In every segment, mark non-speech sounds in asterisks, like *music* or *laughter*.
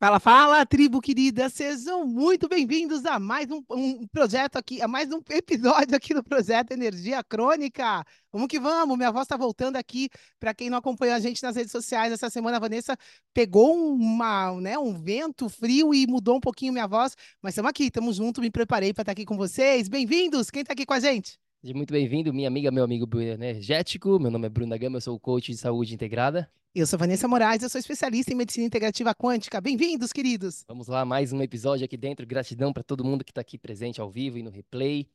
Fala, fala, tribo querida, sejam muito bem-vindos a mais um, um, projeto aqui, a mais um episódio aqui do projeto Energia Crônica. Vamos que vamos, minha voz está voltando aqui. Para quem não acompanhou a gente nas redes sociais, essa semana a Vanessa pegou uma, né, um vento frio e mudou um pouquinho minha voz, mas estamos aqui, estamos juntos, me preparei para estar aqui com vocês. Bem-vindos, quem está aqui com a gente? Muito bem-vindo, minha amiga, meu amigo energético. Meu nome é Bruno da Gama, eu sou coach de saúde integrada. Eu sou Vanessa Moraes, eu sou especialista em medicina integrativa quântica. Bem-vindos, queridos! Vamos lá, mais um episódio aqui dentro. Gratidão para todo mundo que está aqui presente ao vivo e no replay.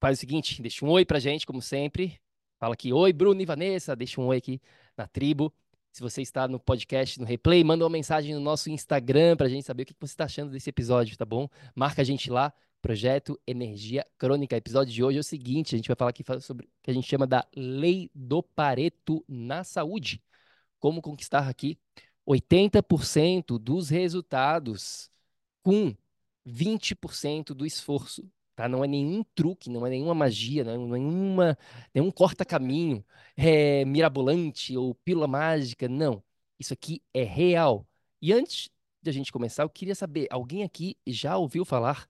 Faz o seguinte, deixa um oi pra gente, como sempre. Fala aqui, oi, Bruno e Vanessa. Deixa um oi aqui na tribo. Se você está no podcast, no replay, manda uma mensagem no nosso Instagram para a gente saber o que você está achando desse episódio, tá bom? Marca a gente lá, Projeto Energia Crônica. Episódio de hoje é o seguinte: a gente vai falar aqui sobre o que a gente chama da Lei do Pareto na saúde. Como conquistar aqui 80% dos resultados com 20% do esforço. Tá? Não é nenhum truque, não é nenhuma magia, não é nenhuma, nenhum corta-caminho é, mirabolante ou pílula mágica. Não. Isso aqui é real. E antes de a gente começar, eu queria saber: alguém aqui já ouviu falar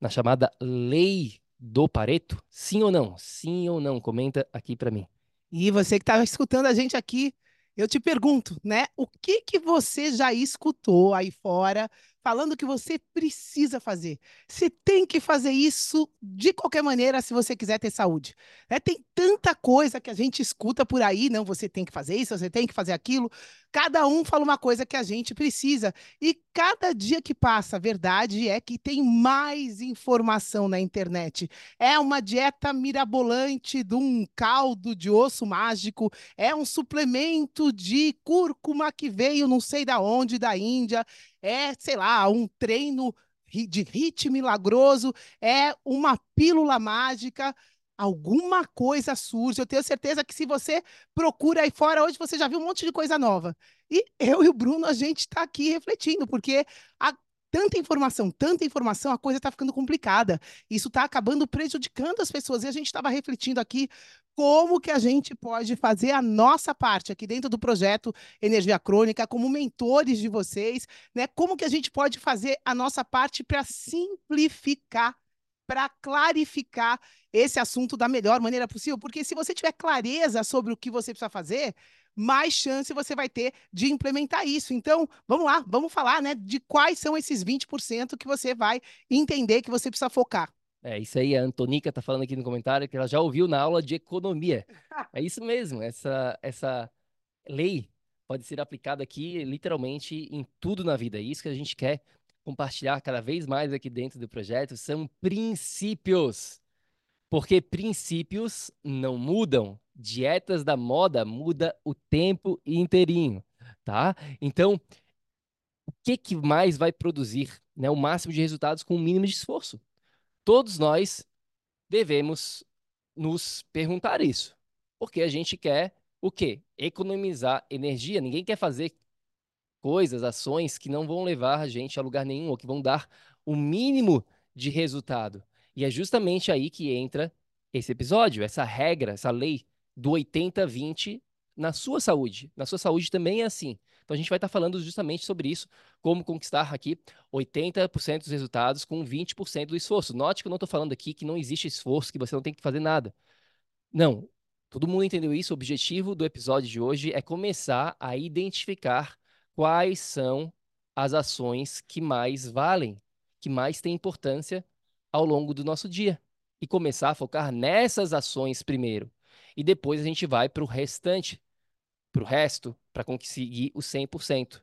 na chamada lei do Pareto? Sim ou não? Sim ou não? Comenta aqui para mim. E você que está escutando a gente aqui, eu te pergunto, né? O que que você já escutou aí fora falando que você precisa fazer. Você tem que fazer isso de qualquer maneira se você quiser ter saúde. É, tem tanta coisa que a gente escuta por aí, não, você tem que fazer isso, você tem que fazer aquilo. Cada um fala uma coisa que a gente precisa. E cada dia que passa, a verdade é que tem mais informação na internet. É uma dieta mirabolante de um caldo de osso mágico, é um suplemento de cúrcuma que veio não sei da onde, da Índia, é, sei lá, um treino de hit milagroso, é uma pílula mágica, alguma coisa surge. Eu tenho certeza que se você procura aí fora hoje, você já viu um monte de coisa nova. E eu e o Bruno, a gente está aqui refletindo, porque a tanta informação, tanta informação, a coisa está ficando complicada. Isso está acabando prejudicando as pessoas. E a gente estava refletindo aqui como que a gente pode fazer a nossa parte aqui dentro do projeto Energia Crônica, como mentores de vocês, né? Como que a gente pode fazer a nossa parte para simplificar, para clarificar esse assunto da melhor maneira possível, porque se você tiver clareza sobre o que você precisa fazer, mais chance você vai ter de implementar isso. Então, vamos lá, vamos falar, né, de quais são esses 20% que você vai entender que você precisa focar. É isso aí, a Antonica está falando aqui no comentário que ela já ouviu na aula de economia. É isso mesmo, essa, essa lei pode ser aplicada aqui literalmente em tudo na vida. É isso que a gente quer compartilhar cada vez mais aqui dentro do projeto são princípios. Porque princípios não mudam. Dietas da moda muda o tempo inteirinho, tá? Então, o que, que mais vai produzir né, o máximo de resultados com o mínimo de esforço? Todos nós devemos nos perguntar isso. Porque a gente quer o quê? Economizar energia. Ninguém quer fazer coisas, ações que não vão levar a gente a lugar nenhum ou que vão dar o mínimo de resultado. E é justamente aí que entra esse episódio, essa regra, essa lei do 80-20 na sua saúde. Na sua saúde também é assim. Então a gente vai estar falando justamente sobre isso, como conquistar aqui 80% dos resultados com 20% do esforço. Note que eu não estou falando aqui que não existe esforço, que você não tem que fazer nada. Não, todo mundo entendeu isso. O objetivo do episódio de hoje é começar a identificar quais são as ações que mais valem, que mais têm importância ao longo do nosso dia. E começar a focar nessas ações primeiro. E depois a gente vai para o restante, para o resto, para conseguir o 100%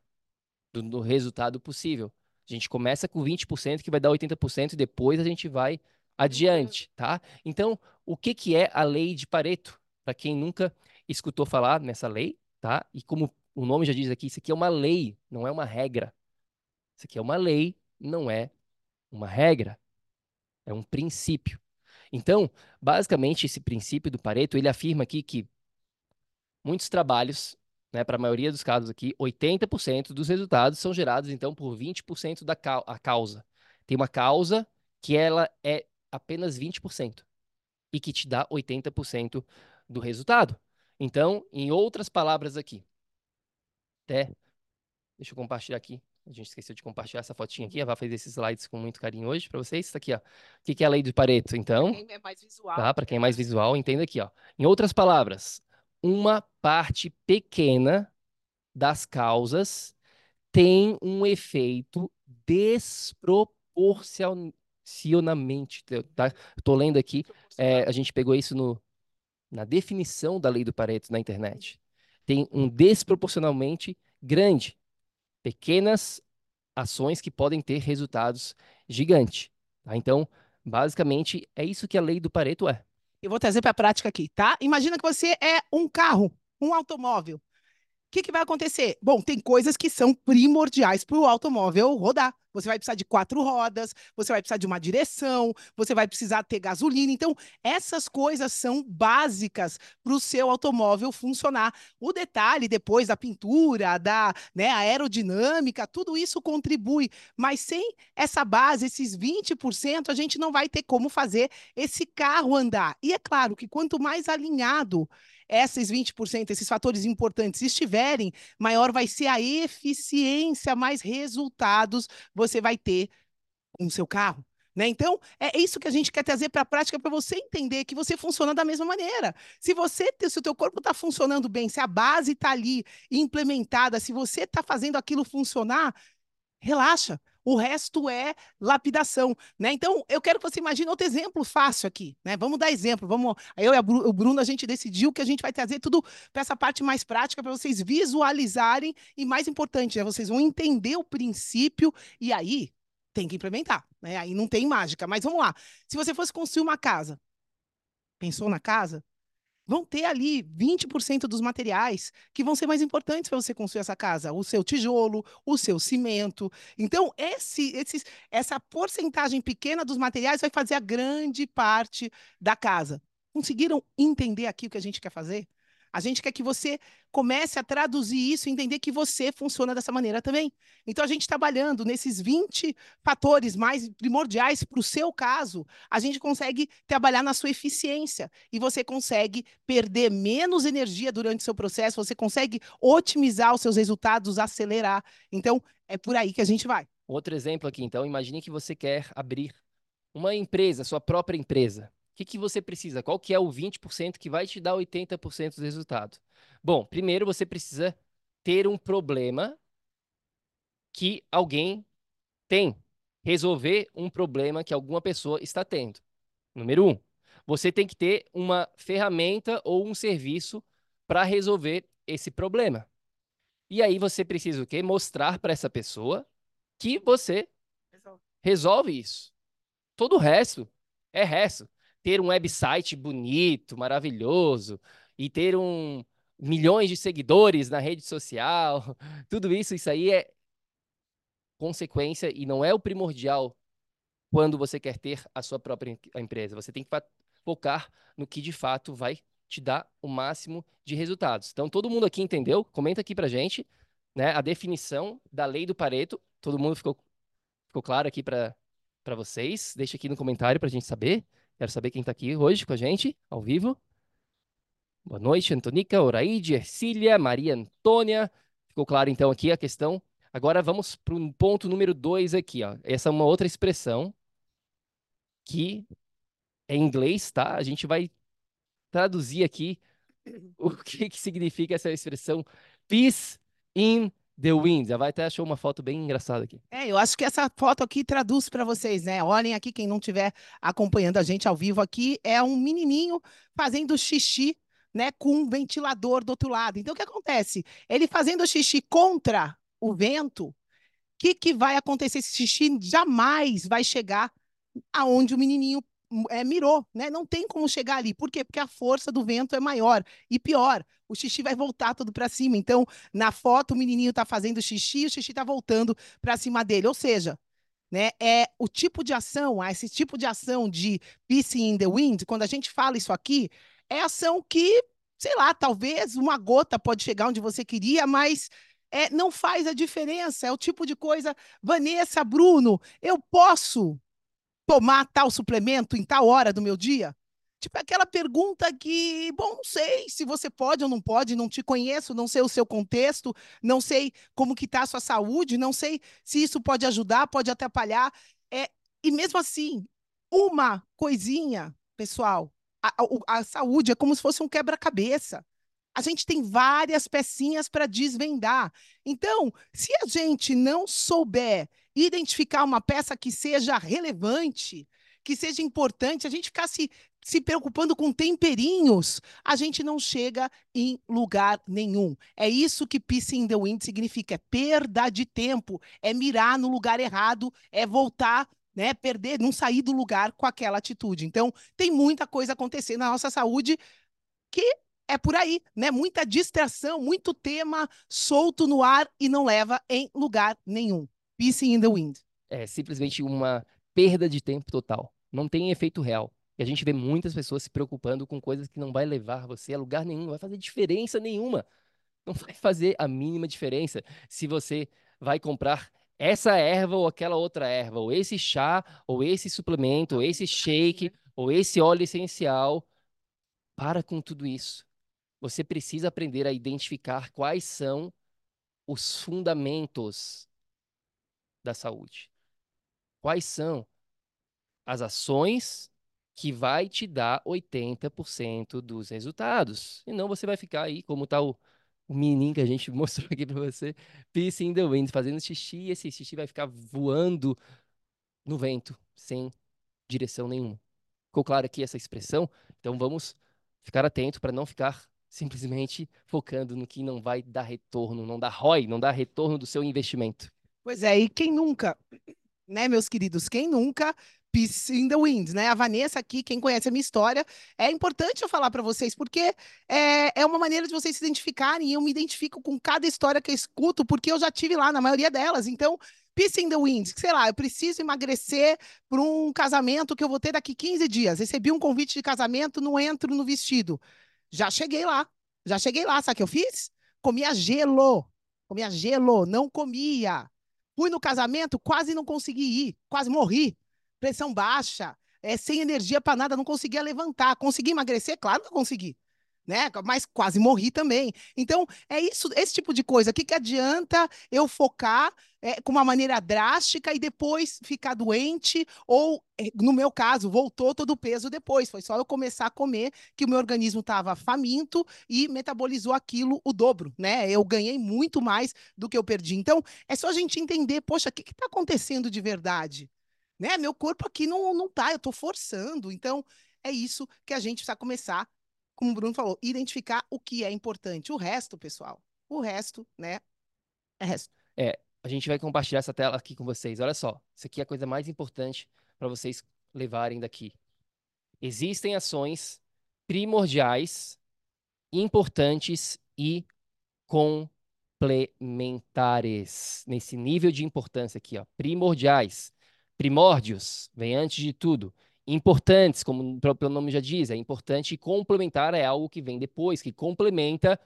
do, do resultado possível. A gente começa com 20%, que vai dar 80%, e depois a gente vai adiante, tá? Então, o que, que é a lei de Pareto? Para quem nunca escutou falar nessa lei, tá? E como o nome já diz aqui, isso aqui é uma lei, não é uma regra. Isso aqui é uma lei, não é uma regra. É um princípio. Então, basicamente, esse princípio do Pareto, ele afirma aqui que muitos trabalhos, né, para a maioria dos casos aqui, 80% dos resultados são gerados, então, por 20% da ca a causa. Tem uma causa que ela é apenas 20% e que te dá 80% do resultado. Então, em outras palavras aqui, até, deixa eu compartilhar aqui. A gente esqueceu de compartilhar essa fotinha aqui. A Vá fez esses slides com muito carinho hoje para vocês. Isso aqui, ó. O que é a lei do Pareto? Então, Quem é mais visual. tá? Para quem é mais visual, entenda aqui, ó. Em outras palavras, uma parte pequena das causas tem um efeito desproporcionalmente. Tá? Estou lendo aqui, é, a gente pegou isso no, na definição da lei do Pareto na internet. Tem um desproporcionalmente grande. Pequenas ações que podem ter resultados gigantes. Tá? Então, basicamente, é isso que a lei do Pareto é. Eu vou trazer para a prática aqui, tá? Imagina que você é um carro, um automóvel que, que vai acontecer? Bom, tem coisas que são primordiais para o automóvel rodar. Você vai precisar de quatro rodas, você vai precisar de uma direção, você vai precisar ter gasolina. Então, essas coisas são básicas para o seu automóvel funcionar. O detalhe depois da pintura, da né, aerodinâmica, tudo isso contribui. Mas sem essa base, esses 20%, a gente não vai ter como fazer esse carro andar. E é claro que quanto mais alinhado esses 20%, esses fatores importantes estiverem, maior vai ser a eficiência, mais resultados você vai ter com o seu carro. Né? Então, é isso que a gente quer trazer para a prática para você entender que você funciona da mesma maneira. Se você, se o teu corpo está funcionando bem, se a base está ali implementada, se você está fazendo aquilo funcionar, relaxa. O resto é lapidação, né? Então, eu quero que você imagine outro exemplo fácil aqui, né? Vamos dar exemplo, vamos... Eu e Bru... o Bruno, a gente decidiu que a gente vai trazer tudo para essa parte mais prática, para vocês visualizarem e, mais importante, né? vocês vão entender o princípio e aí tem que implementar, né? Aí não tem mágica, mas vamos lá. Se você fosse construir uma casa, pensou na casa? Vão ter ali 20% dos materiais que vão ser mais importantes para você construir essa casa, o seu tijolo, o seu cimento. Então, esse, esses, essa porcentagem pequena dos materiais vai fazer a grande parte da casa. Conseguiram entender aqui o que a gente quer fazer? A gente quer que você comece a traduzir isso e entender que você funciona dessa maneira também. Então, a gente trabalhando nesses 20 fatores mais primordiais para o seu caso, a gente consegue trabalhar na sua eficiência e você consegue perder menos energia durante o seu processo, você consegue otimizar os seus resultados, acelerar. Então, é por aí que a gente vai. Outro exemplo aqui, então, imagine que você quer abrir uma empresa, sua própria empresa. O que, que você precisa? Qual que é o 20% que vai te dar 80% dos resultados? Bom, primeiro você precisa ter um problema que alguém tem. Resolver um problema que alguma pessoa está tendo. Número um, você tem que ter uma ferramenta ou um serviço para resolver esse problema. E aí você precisa o quê? Mostrar para essa pessoa que você resolve isso. Todo o resto é resto ter um website bonito, maravilhoso, e ter um milhões de seguidores na rede social, *laughs* tudo isso, isso aí é consequência e não é o primordial quando você quer ter a sua própria empresa. Você tem que focar no que de fato vai te dar o máximo de resultados. Então, todo mundo aqui entendeu? Comenta aqui pra gente, né, a definição da lei do Pareto. Todo mundo ficou, ficou claro aqui para vocês? Deixa aqui no comentário para a gente saber. Quero saber quem está aqui hoje com a gente, ao vivo. Boa noite, Antonica, Oraide, Ercília, Maria Antônia. Ficou claro então aqui a questão. Agora vamos para o ponto número dois aqui. Ó. Essa é uma outra expressão que é em inglês, tá? A gente vai traduzir aqui o *laughs* que, que significa essa expressão peace in The Wind. Já vai até achou uma foto bem engraçada aqui. É, eu acho que essa foto aqui traduz para vocês, né? Olhem aqui, quem não estiver acompanhando a gente ao vivo aqui, é um menininho fazendo xixi, né, com um ventilador do outro lado. Então, o que acontece? Ele fazendo xixi contra o vento, o que, que vai acontecer? Esse xixi jamais vai chegar aonde o menininho é, mirou, né? Não tem como chegar ali. Por quê? Porque a força do vento é maior. E pior, o xixi vai voltar tudo para cima. Então, na foto, o menininho está fazendo xixi, o xixi está voltando para cima dele. Ou seja, né, é o tipo de ação, esse tipo de ação de pissing in the wind, quando a gente fala isso aqui, é ação que, sei lá, talvez uma gota pode chegar onde você queria, mas é, não faz a diferença. É o tipo de coisa, Vanessa, Bruno, eu posso tomar tal suplemento em tal hora do meu dia? Tipo, aquela pergunta que, bom, não sei se você pode ou não pode, não te conheço, não sei o seu contexto, não sei como que está a sua saúde, não sei se isso pode ajudar, pode atrapalhar. É, e mesmo assim, uma coisinha, pessoal, a, a, a saúde é como se fosse um quebra-cabeça. A gente tem várias pecinhas para desvendar. Então, se a gente não souber identificar uma peça que seja relevante, que seja importante, a gente ficar se, se preocupando com temperinhos, a gente não chega em lugar nenhum. É isso que Pissing in the Wind significa, é perda de tempo, é mirar no lugar errado, é voltar né, perder, não sair do lugar com aquela atitude. Então, tem muita coisa acontecendo na nossa saúde que é por aí, né? Muita distração, muito tema solto no ar e não leva em lugar nenhum. Pissing in the wind. É simplesmente uma perda de tempo total. Não tem efeito real. E a gente vê muitas pessoas se preocupando com coisas que não vai levar você a lugar nenhum, não vai fazer diferença nenhuma. Não vai fazer a mínima diferença se você vai comprar essa erva ou aquela outra erva, ou esse chá, ou esse suplemento, ou esse shake, ou esse óleo essencial. Para com tudo isso. Você precisa aprender a identificar quais são os fundamentos da saúde. Quais são as ações que vai te dar 80% dos resultados. E não você vai ficar aí, como tá o, o menininho que a gente *laughs* mostrou aqui para você, peace in the wind, fazendo xixi, e esse xixi vai ficar voando no vento, sem direção nenhuma. Ficou claro aqui essa expressão? Então vamos ficar atento para não ficar *laughs* simplesmente focando no que não vai dar retorno, não dá ROI, não dá retorno do seu investimento. Pois é, e quem nunca, né, meus queridos, quem nunca Peace in the Wind, né? A Vanessa aqui, quem conhece a minha história, é importante eu falar para vocês, porque é, é uma maneira de vocês se identificarem, e eu me identifico com cada história que eu escuto, porque eu já tive lá na maioria delas. Então, Peace in the Wind, sei lá, eu preciso emagrecer para um casamento que eu vou ter daqui 15 dias. Recebi um convite de casamento, não entro no vestido. Já cheguei lá, já cheguei lá, sabe o que eu fiz? Comia gelo, comia gelo, não comia. Fui no casamento, quase não consegui ir, quase morri. Pressão baixa, é, sem energia para nada, não conseguia levantar. Consegui emagrecer? Claro que consegui. Né? Mas quase morri também. Então, é isso, esse tipo de coisa. O que, que adianta eu focar é, com uma maneira drástica e depois ficar doente? Ou, é, no meu caso, voltou todo o peso depois. Foi só eu começar a comer que o meu organismo estava faminto e metabolizou aquilo o dobro, né? Eu ganhei muito mais do que eu perdi. Então, é só a gente entender, poxa, o que está acontecendo de verdade? Né? Meu corpo aqui não, não tá, eu estou forçando. Então, é isso que a gente precisa começar como o Bruno falou, identificar o que é importante. O resto, pessoal, o resto, né, é resto. É, a gente vai compartilhar essa tela aqui com vocês. Olha só, isso aqui é a coisa mais importante para vocês levarem daqui. Existem ações primordiais, importantes e complementares nesse nível de importância aqui, ó, primordiais. Primórdios vem antes de tudo importantes, como o próprio nome já diz, é importante complementar é algo que vem depois, que complementa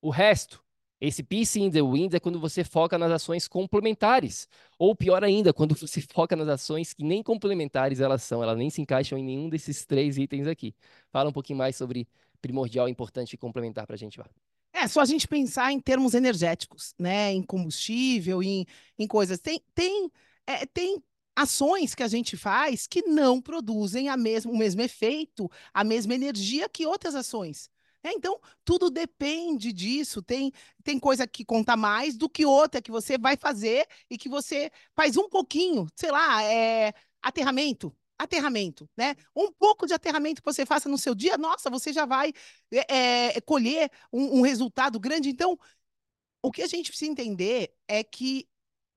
o resto. Esse peace in the wind é quando você foca nas ações complementares. Ou pior ainda, quando *laughs* você foca nas ações que nem complementares elas são, elas nem se encaixam em nenhum desses três itens aqui. Fala um pouquinho mais sobre primordial, importante e complementar para a gente, Vá. É só a gente pensar em termos energéticos, né? Em combustível, em, em coisas. Tem, tem, é, tem ações que a gente faz que não produzem a mesmo, o mesmo efeito, a mesma energia que outras ações. É, então, tudo depende disso. Tem, tem coisa que conta mais do que outra que você vai fazer e que você faz um pouquinho, sei lá, é, aterramento. Aterramento, né? Um pouco de aterramento que você faça no seu dia, nossa, você já vai é, é, colher um, um resultado grande. Então, o que a gente precisa entender é que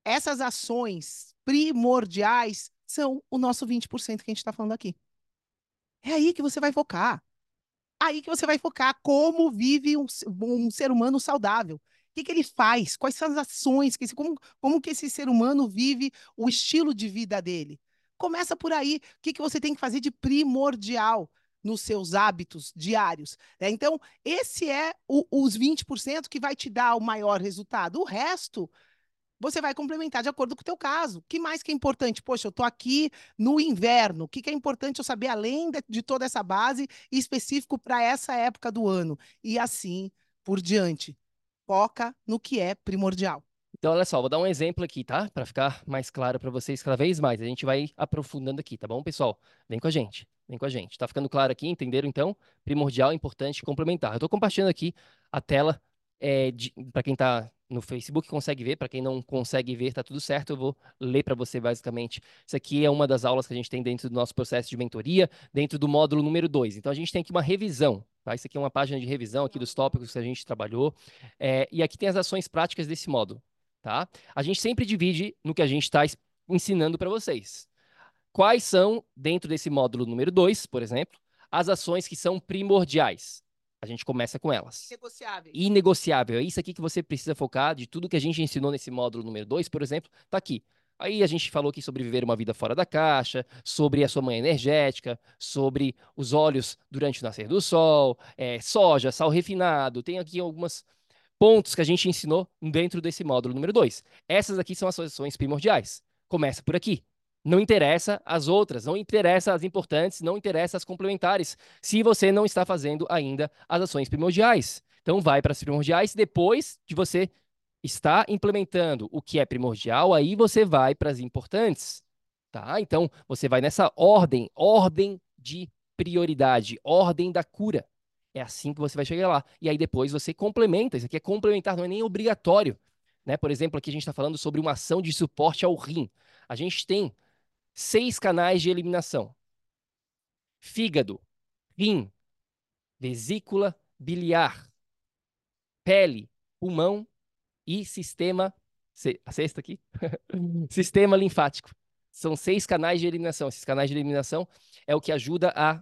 essas ações primordiais são o nosso 20% que a gente está falando aqui. É aí que você vai focar. Aí que você vai focar como vive um, um ser humano saudável. O que, que, ele faz? Quais são as ações? Que esse, como, como que esse ser humano vive o estilo de vida dele? Começa por aí. O que, que você tem que fazer de primordial nos seus hábitos diários? Né? Então, esse é o, os 20% que vai te dar o maior resultado. O resto você vai complementar de acordo com o teu caso. O que mais que é importante? Poxa, eu estou aqui no inverno. O que, que é importante eu saber além de, de toda essa base específico para essa época do ano? E assim por diante. Foca no que é primordial. Então, olha só, vou dar um exemplo aqui, tá? Para ficar mais claro para vocês cada vez mais. A gente vai aprofundando aqui, tá bom, pessoal? Vem com a gente, vem com a gente. Tá ficando claro aqui, entenderam então? Primordial, importante, complementar. Eu estou compartilhando aqui a tela é, para quem está no Facebook consegue ver, para quem não consegue ver, tá tudo certo. Eu vou ler para você basicamente. Isso aqui é uma das aulas que a gente tem dentro do nosso processo de mentoria, dentro do módulo número 2. Então a gente tem aqui uma revisão, tá? Isso aqui é uma página de revisão aqui dos tópicos que a gente trabalhou. É, e aqui tem as ações práticas desse módulo, tá? A gente sempre divide no que a gente está ensinando para vocês. Quais são, dentro desse módulo número 2, por exemplo, as ações que são primordiais? A gente começa com elas. Inegociável. Inegociável. É isso aqui que você precisa focar de tudo que a gente ensinou nesse módulo número 2, por exemplo, tá aqui. Aí a gente falou aqui sobre viver uma vida fora da caixa, sobre a sua manhã energética, sobre os olhos durante o nascer do sol, é, soja, sal refinado. Tem aqui alguns pontos que a gente ensinou dentro desse módulo número 2. Essas aqui são as ações primordiais. Começa por aqui. Não interessa as outras, não interessa as importantes, não interessa as complementares, se você não está fazendo ainda as ações primordiais. Então, vai para as primordiais. Depois de você estar implementando o que é primordial, aí você vai para as importantes. Tá? Então, você vai nessa ordem, ordem de prioridade, ordem da cura. É assim que você vai chegar lá. E aí depois você complementa. Isso aqui é complementar, não é nem obrigatório. Né? Por exemplo, aqui a gente está falando sobre uma ação de suporte ao rim. A gente tem seis canais de eliminação: fígado, rim, vesícula biliar, pele, pulmão e sistema. A sexta aqui? *laughs* sistema linfático. São seis canais de eliminação. Esses canais de eliminação é o que ajuda a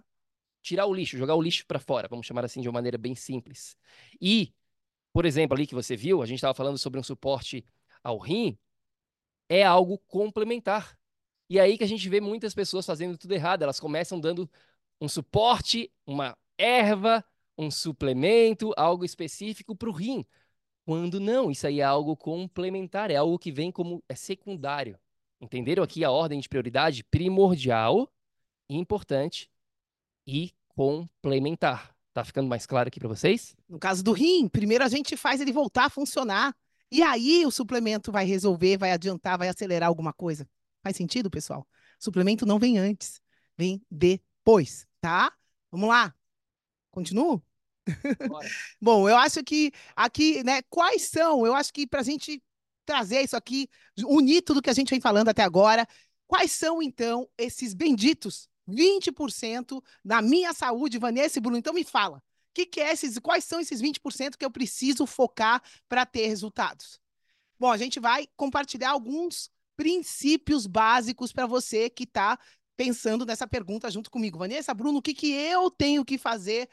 tirar o lixo, jogar o lixo para fora, vamos chamar assim de uma maneira bem simples. E, por exemplo, ali que você viu, a gente estava falando sobre um suporte ao rim, é algo complementar. E aí que a gente vê muitas pessoas fazendo tudo errado. Elas começam dando um suporte, uma erva, um suplemento, algo específico para o rim. Quando não, isso aí é algo complementar, é algo que vem como é secundário. Entenderam aqui a ordem de prioridade? Primordial, importante e complementar. Tá ficando mais claro aqui para vocês? No caso do rim, primeiro a gente faz ele voltar a funcionar. E aí o suplemento vai resolver, vai adiantar, vai acelerar alguma coisa. Faz sentido, pessoal? Suplemento não vem antes, vem depois, tá? Vamos lá. Continuo? *laughs* Bom, eu acho que aqui, né, quais são? Eu acho que para a gente trazer isso aqui, unir tudo que a gente vem falando até agora, quais são, então, esses benditos 20% da minha saúde, Vanessa e Bruno? Então me fala, que que é esses, quais são esses 20% que eu preciso focar para ter resultados? Bom, a gente vai compartilhar alguns princípios básicos para você que está pensando nessa pergunta junto comigo. Vanessa, Bruno, o que, que eu tenho que fazer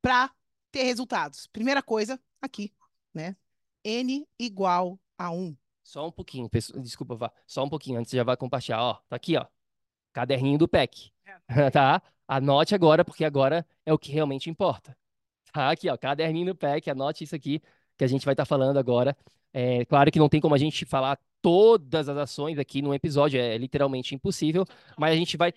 para ter resultados? Primeira coisa, aqui, né? N igual a 1. Só um pouquinho, pessoal. Desculpa, vá. Só um pouquinho, antes já vai compartilhar. Ó, tá aqui, ó. Caderninho do PEC. É. *laughs* tá? Anote agora, porque agora é o que realmente importa. Tá aqui, ó. Caderninho do PEC, anote isso aqui. Que a gente vai estar tá falando agora. É claro que não tem como a gente falar todas as ações aqui num episódio, é literalmente impossível, mas a gente vai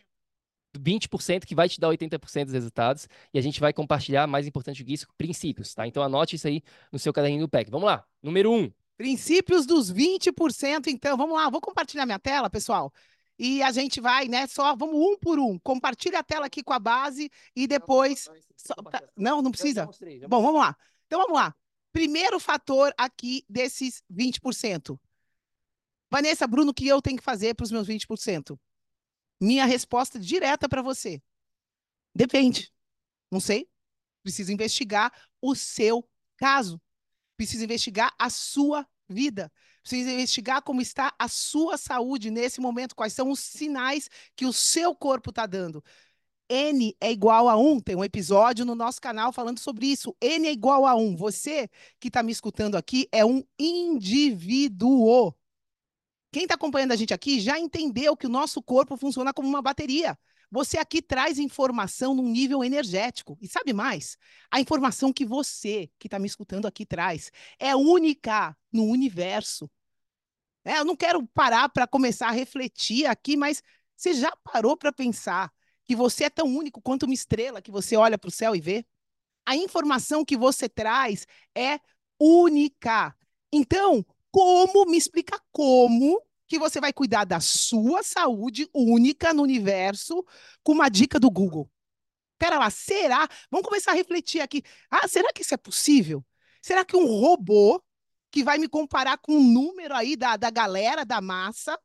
20% que vai te dar 80% dos resultados e a gente vai compartilhar, mais importante que isso, princípios, tá? Então anote isso aí no seu caderninho do PEC. Vamos lá. Número 1. Um. Princípios dos 20%, então, vamos lá, vou compartilhar minha tela, pessoal. E a gente vai, né? Só vamos um por um. Compartilha a tela aqui com a base e depois. Tá, não, não precisa. Bom, vamos lá. Então vamos lá. Primeiro fator aqui desses 20%. Vanessa, Bruno, o que eu tenho que fazer para os meus 20%? Minha resposta direta para você. Depende. Não sei. Precisa investigar o seu caso. Precisa investigar a sua vida. Precisa investigar como está a sua saúde nesse momento, quais são os sinais que o seu corpo está dando. N é igual a 1. Tem um episódio no nosso canal falando sobre isso. N é igual a 1. Você que está me escutando aqui é um indivíduo. Quem está acompanhando a gente aqui já entendeu que o nosso corpo funciona como uma bateria. Você aqui traz informação num nível energético. E sabe mais? A informação que você, que está me escutando aqui, traz é única no universo. É, eu não quero parar para começar a refletir aqui, mas você já parou para pensar que você é tão único quanto uma estrela que você olha para o céu e vê? A informação que você traz é única. Então, como, me explica como que você vai cuidar da sua saúde única no universo com uma dica do Google. Pera lá, será? Vamos começar a refletir aqui. Ah, será que isso é possível? Será que um robô que vai me comparar com um número aí da, da galera, da massa,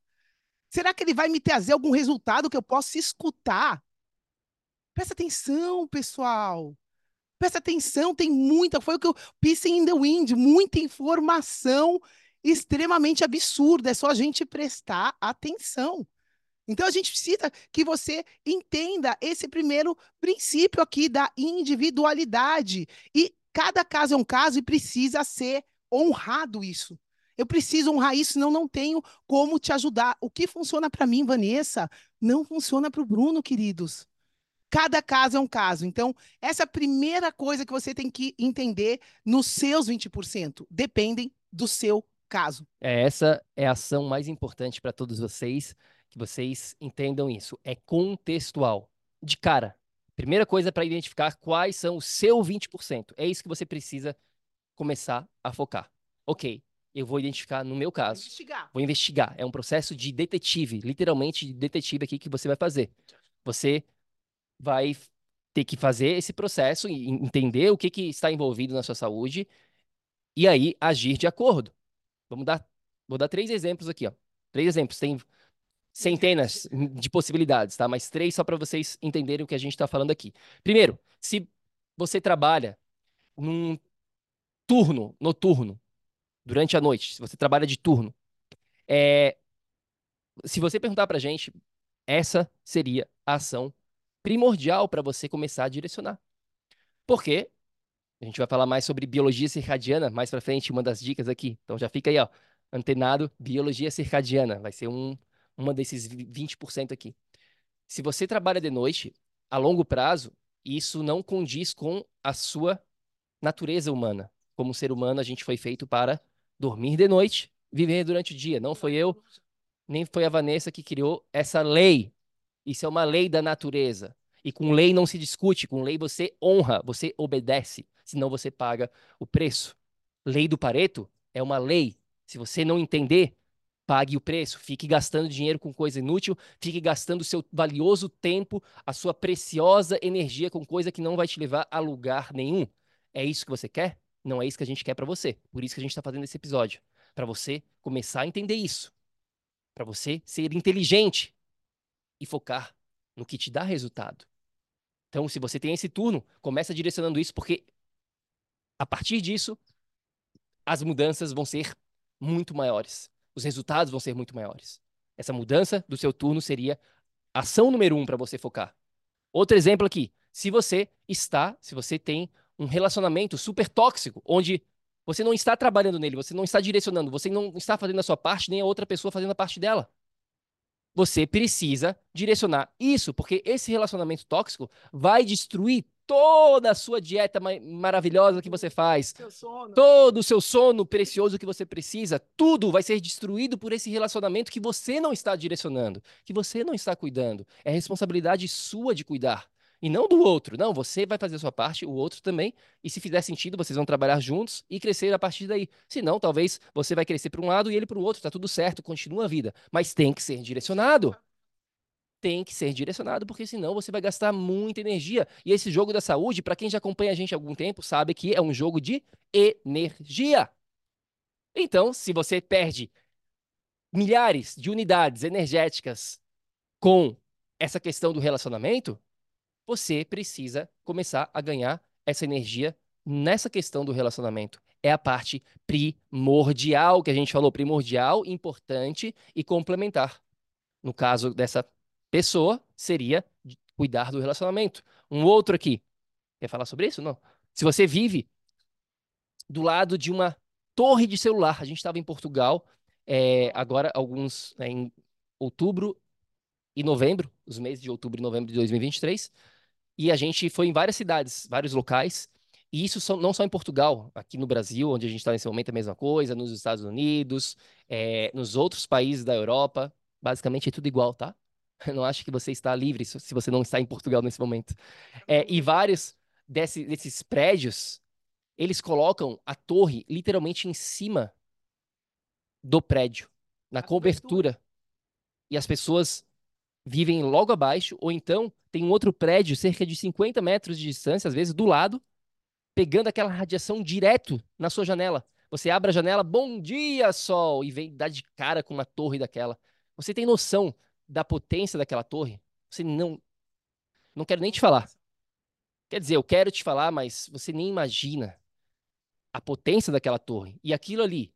será que ele vai me trazer algum resultado que eu possa escutar? Presta atenção, pessoal. Presta atenção, tem muita, foi o que eu Pissing in the Wind, muita informação extremamente absurda, é só a gente prestar atenção. Então a gente precisa que você entenda esse primeiro princípio aqui da individualidade. E cada caso é um caso e precisa ser honrado isso. Eu preciso honrar isso, senão não tenho como te ajudar. O que funciona para mim, Vanessa, não funciona para o Bruno, queridos. Cada caso é um caso. Então, essa é a primeira coisa que você tem que entender nos seus 20%. Dependem do seu caso. É, essa é a ação mais importante para todos vocês, que vocês entendam isso. É contextual. De cara. Primeira coisa para identificar quais são o seu 20%. É isso que você precisa começar a focar. Ok, eu vou identificar no meu caso. Investigar. Vou investigar. É um processo de detetive, literalmente de detetive aqui que você vai fazer. Você vai ter que fazer esse processo e entender o que, que está envolvido na sua saúde e aí agir de acordo. Vamos dar, vou dar três exemplos aqui, ó. Três exemplos. Tem centenas de possibilidades, tá? Mas três só para vocês entenderem o que a gente está falando aqui. Primeiro, se você trabalha num turno noturno durante a noite, se você trabalha de turno, é, se você perguntar para gente, essa seria a ação primordial para você começar a direcionar. Por quê? A gente vai falar mais sobre biologia circadiana mais para frente, uma das dicas aqui. Então já fica aí, ó, antenado, biologia circadiana, vai ser um, uma desses 20% aqui. Se você trabalha de noite, a longo prazo, isso não condiz com a sua natureza humana. Como ser humano, a gente foi feito para dormir de noite, viver durante o dia. Não foi eu, nem foi a Vanessa que criou essa lei. Isso é uma lei da natureza. E com lei não se discute, com lei você honra, você obedece senão você paga o preço. Lei do Pareto é uma lei. Se você não entender, pague o preço. Fique gastando dinheiro com coisa inútil, fique gastando seu valioso tempo, a sua preciosa energia com coisa que não vai te levar a lugar nenhum. É isso que você quer? Não é isso que a gente quer para você. Por isso que a gente está fazendo esse episódio. Para você começar a entender isso. Para você ser inteligente e focar no que te dá resultado. Então, se você tem esse turno, começa direcionando isso, porque a partir disso, as mudanças vão ser muito maiores. Os resultados vão ser muito maiores. Essa mudança do seu turno seria ação número um para você focar. Outro exemplo aqui. Se você está, se você tem um relacionamento super tóxico, onde você não está trabalhando nele, você não está direcionando, você não está fazendo a sua parte, nem a outra pessoa fazendo a parte dela. Você precisa direcionar isso, porque esse relacionamento tóxico vai destruir toda a sua dieta ma- maravilhosa que você faz, todo o seu sono precioso que você precisa, tudo vai ser destruído por esse relacionamento que você não está direcionando, que você não está cuidando. É responsabilidade sua de cuidar. E não do outro. Não, você vai fazer a sua parte, o outro também. E se fizer sentido, vocês vão trabalhar juntos e crescer a partir daí. Se não, talvez você vai crescer para um lado e ele para o outro. Tá tudo certo, continua a vida. Mas tem que ser direcionado tem que ser direcionado, porque senão você vai gastar muita energia. E esse jogo da saúde, para quem já acompanha a gente há algum tempo, sabe que é um jogo de energia. Então, se você perde milhares de unidades energéticas com essa questão do relacionamento, você precisa começar a ganhar essa energia nessa questão do relacionamento. É a parte primordial que a gente falou, primordial, importante e complementar. No caso dessa pessoa, seria cuidar do relacionamento. Um outro aqui. Quer falar sobre isso? Não. Se você vive do lado de uma torre de celular, a gente estava em Portugal, é, agora alguns né, em outubro e novembro, os meses de outubro e novembro de 2023, e a gente foi em várias cidades, vários locais, e isso não só em Portugal, aqui no Brasil, onde a gente está nesse momento é a mesma coisa, nos Estados Unidos, é, nos outros países da Europa, basicamente é tudo igual, tá? *laughs* Eu não acho que você está livre se você não está em Portugal nesse momento. É, e vários desse- desses prédios, eles colocam a torre literalmente em cima do prédio, na cobertura. E as pessoas vivem logo abaixo, ou então tem um outro prédio, cerca de 50 metros de distância, às vezes do lado, pegando aquela radiação direto na sua janela. Você abre a janela, bom dia, sol, e vem dar de cara com uma torre daquela. Você tem noção da potência daquela torre? Você não. Não quero nem te falar. Quer dizer, eu quero te falar, mas você nem imagina a potência daquela torre. E aquilo ali,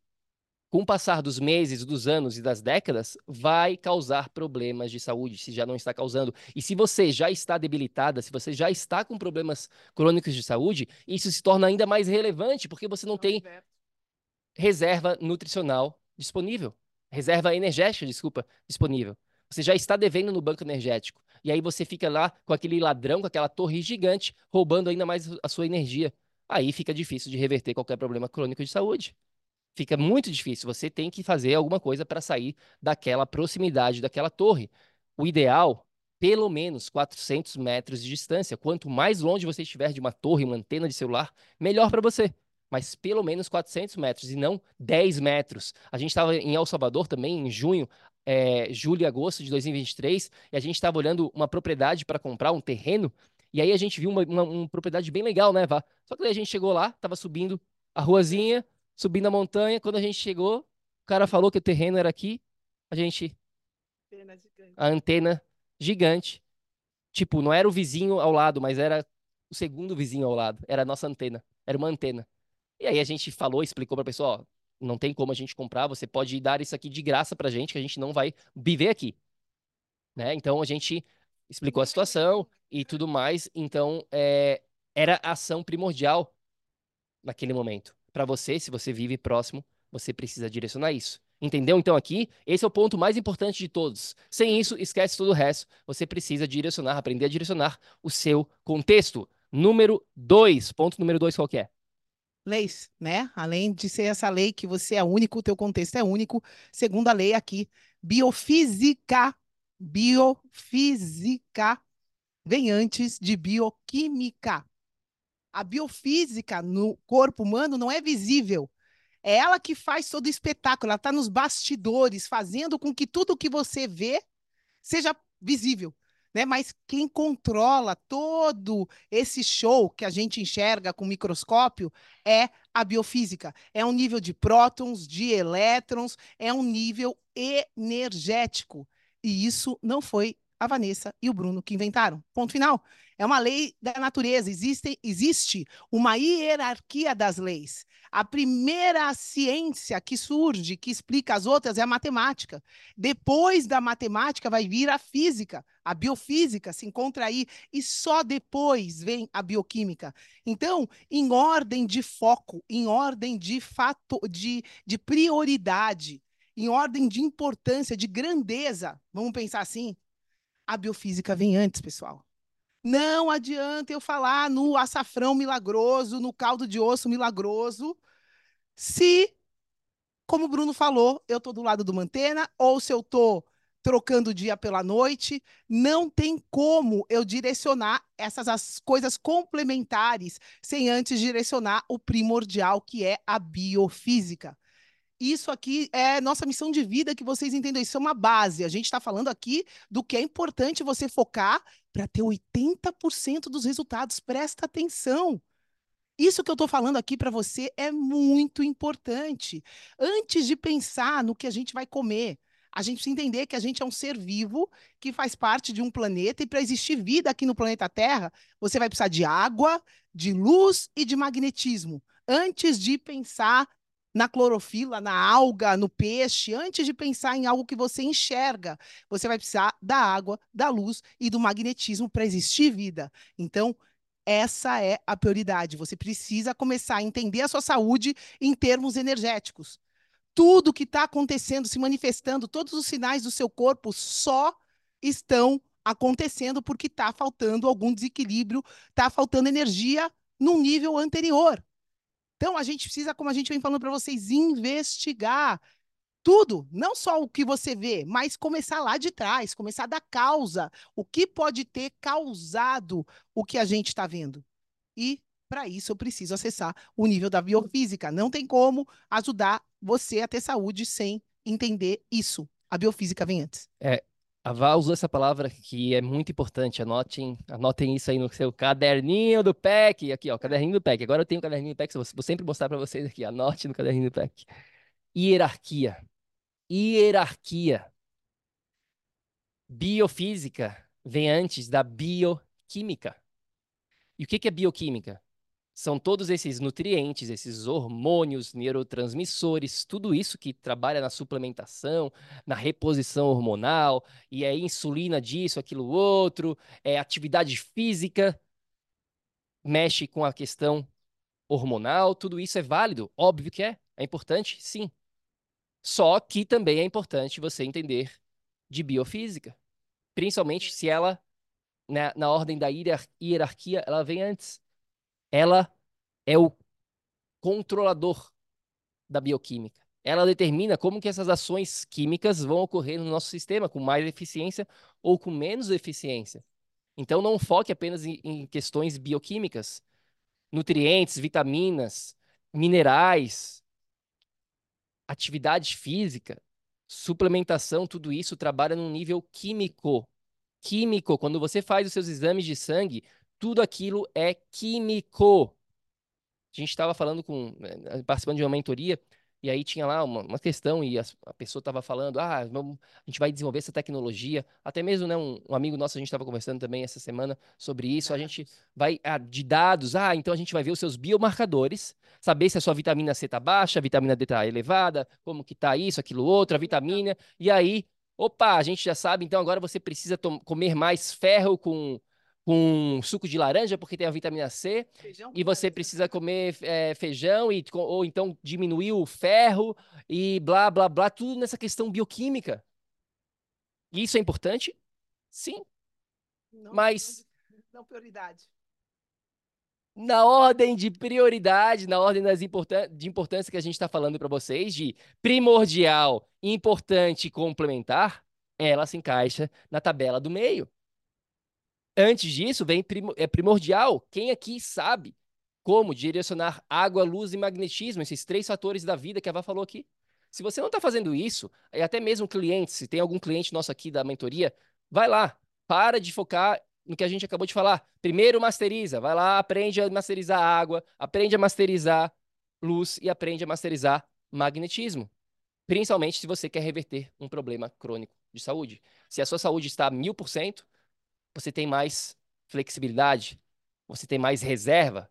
com o passar dos meses, dos anos e das décadas, vai causar problemas de saúde, se já não está causando. E se você já está debilitada, se você já está com problemas crônicos de saúde, isso se torna ainda mais relevante, porque você não tem reserva nutricional disponível. Reserva energética, desculpa, disponível. Você já está devendo no banco energético. E aí você fica lá com aquele ladrão, com aquela torre gigante, roubando ainda mais a sua energia. Aí fica difícil de reverter qualquer problema crônico de saúde. Fica muito difícil. Você tem que fazer alguma coisa para sair daquela proximidade daquela torre. O ideal, pelo menos 400 metros de distância. Quanto mais longe você estiver de uma torre, uma antena de celular, melhor para você. Mas pelo menos 400 metros e não 10 metros. A gente estava em El Salvador também, em junho, é, julho e agosto de 2023, e a gente estava olhando uma propriedade para comprar, um terreno, e aí a gente viu uma, uma, uma propriedade bem legal, né, Vá? Só que daí a gente chegou lá, estava subindo a ruazinha, subindo a montanha. Quando a gente chegou, o cara falou que o terreno era aqui. A gente, gigante. a antena gigante. Tipo, não era o vizinho ao lado, mas era o segundo vizinho ao lado. Era a nossa antena. Era uma antena. E aí a gente falou, explicou pra pessoa, ó, não tem como a gente comprar, você pode dar isso aqui de graça pra gente, que a gente não vai viver aqui. Né? Então a gente explicou a situação e tudo mais. Então, é, era a ação primordial naquele momento. Para você, se você vive próximo, você precisa direcionar isso. Entendeu? Então aqui, esse é o ponto mais importante de todos. Sem isso, esquece todo o resto. Você precisa direcionar, aprender a direcionar o seu contexto. Número dois. Ponto número dois qual é? Leis, né? Além de ser essa lei que você é único, o teu contexto é único, segunda lei aqui, biofísica. Biofísica vem antes de bioquímica. A biofísica no corpo humano não é visível. É ela que faz todo o espetáculo, ela está nos bastidores, fazendo com que tudo que você vê seja visível. Né? Mas quem controla todo esse show que a gente enxerga com microscópio é a biofísica. É um nível de prótons, de elétrons, é um nível energético. E isso não foi a Vanessa e o Bruno que inventaram. Ponto final. É uma lei da natureza. Existe, existe uma hierarquia das leis. A primeira ciência que surge, que explica as outras, é a matemática. Depois da matemática vai vir a física. A biofísica se encontra aí. E só depois vem a bioquímica. Então, em ordem de foco, em ordem de, fato, de, de prioridade, em ordem de importância, de grandeza, vamos pensar assim, a biofísica vem antes, pessoal. Não adianta eu falar no açafrão milagroso, no caldo de osso milagroso, se, como o Bruno falou, eu estou do lado do Mantena, ou se eu estou trocando o dia pela noite, não tem como eu direcionar essas as coisas complementares sem antes direcionar o primordial, que é a biofísica. Isso aqui é nossa missão de vida, que vocês entendam. Isso é uma base. A gente está falando aqui do que é importante você focar para ter 80% dos resultados. Presta atenção. Isso que eu estou falando aqui para você é muito importante. Antes de pensar no que a gente vai comer, a gente precisa entender que a gente é um ser vivo que faz parte de um planeta e para existir vida aqui no planeta Terra, você vai precisar de água, de luz e de magnetismo. Antes de pensar na clorofila, na alga, no peixe, antes de pensar em algo que você enxerga, você vai precisar da água, da luz e do magnetismo para existir vida. Então, essa é a prioridade. Você precisa começar a entender a sua saúde em termos energéticos. Tudo que está acontecendo, se manifestando, todos os sinais do seu corpo só estão acontecendo porque está faltando algum desequilíbrio, está faltando energia num nível anterior. Então, a gente precisa, como a gente vem falando para vocês, investigar tudo, não só o que você vê, mas começar lá de trás, começar da causa, o que pode ter causado o que a gente está vendo. E para isso eu preciso acessar o nível da biofísica. Não tem como ajudar você a ter saúde sem entender isso. A biofísica vem antes. É, a Val usou essa palavra que é muito importante. Anotem, anotem isso aí no seu caderninho do PEC. Aqui, ó, caderninho do PEC. Agora eu tenho o caderninho do PEC, vou, sempre mostrar para vocês aqui. Anote no caderninho do PEC. Hierarquia. Hierarquia. Biofísica vem antes da bioquímica. E o que é bioquímica? São todos esses nutrientes, esses hormônios, neurotransmissores, tudo isso que trabalha na suplementação, na reposição hormonal, e é insulina disso, aquilo outro, é atividade física, mexe com a questão hormonal, tudo isso é válido, óbvio que é, é importante, sim. Só que também é importante você entender de biofísica, principalmente se ela, na, na ordem da hierarquia, ela vem antes ela é o controlador da bioquímica. Ela determina como que essas ações químicas vão ocorrer no nosso sistema, com mais eficiência ou com menos eficiência. Então, não foque apenas em, em questões bioquímicas. Nutrientes, vitaminas, minerais, atividade física, suplementação, tudo isso trabalha num nível químico. Químico, quando você faz os seus exames de sangue, tudo aquilo é químico. A gente estava falando com, né, participando de uma mentoria, e aí tinha lá uma, uma questão e a, a pessoa estava falando, ah, vamos, a gente vai desenvolver essa tecnologia. Até mesmo, né, um, um amigo nosso, a gente estava conversando também essa semana sobre isso. A gente vai, ah, de dados, ah, então a gente vai ver os seus biomarcadores, saber se a sua vitamina C está baixa, a vitamina D está elevada, como que está isso, aquilo outro, a vitamina. E aí, opa, a gente já sabe, então agora você precisa comer mais ferro com com suco de laranja, porque tem a vitamina C, feijão e você precisa comer é, feijão, e, ou então diminuir o ferro, e blá, blá, blá, tudo nessa questão bioquímica. E isso é importante? Sim. Não, Mas. Não, prioridade. Na ordem de prioridade, na ordem das importan de importância que a gente está falando para vocês, de primordial, importante e complementar, ela se encaixa na tabela do meio. Antes disso, vem é primordial. Quem aqui sabe como direcionar água, luz e magnetismo, esses três fatores da vida que a Vá falou aqui? Se você não está fazendo isso, e até mesmo clientes, se tem algum cliente nosso aqui da mentoria, vai lá, para de focar no que a gente acabou de falar. Primeiro masteriza, vai lá, aprende a masterizar água, aprende a masterizar luz e aprende a masterizar magnetismo. Principalmente se você quer reverter um problema crônico de saúde. Se a sua saúde está mil por cento, você tem mais flexibilidade, você tem mais reserva,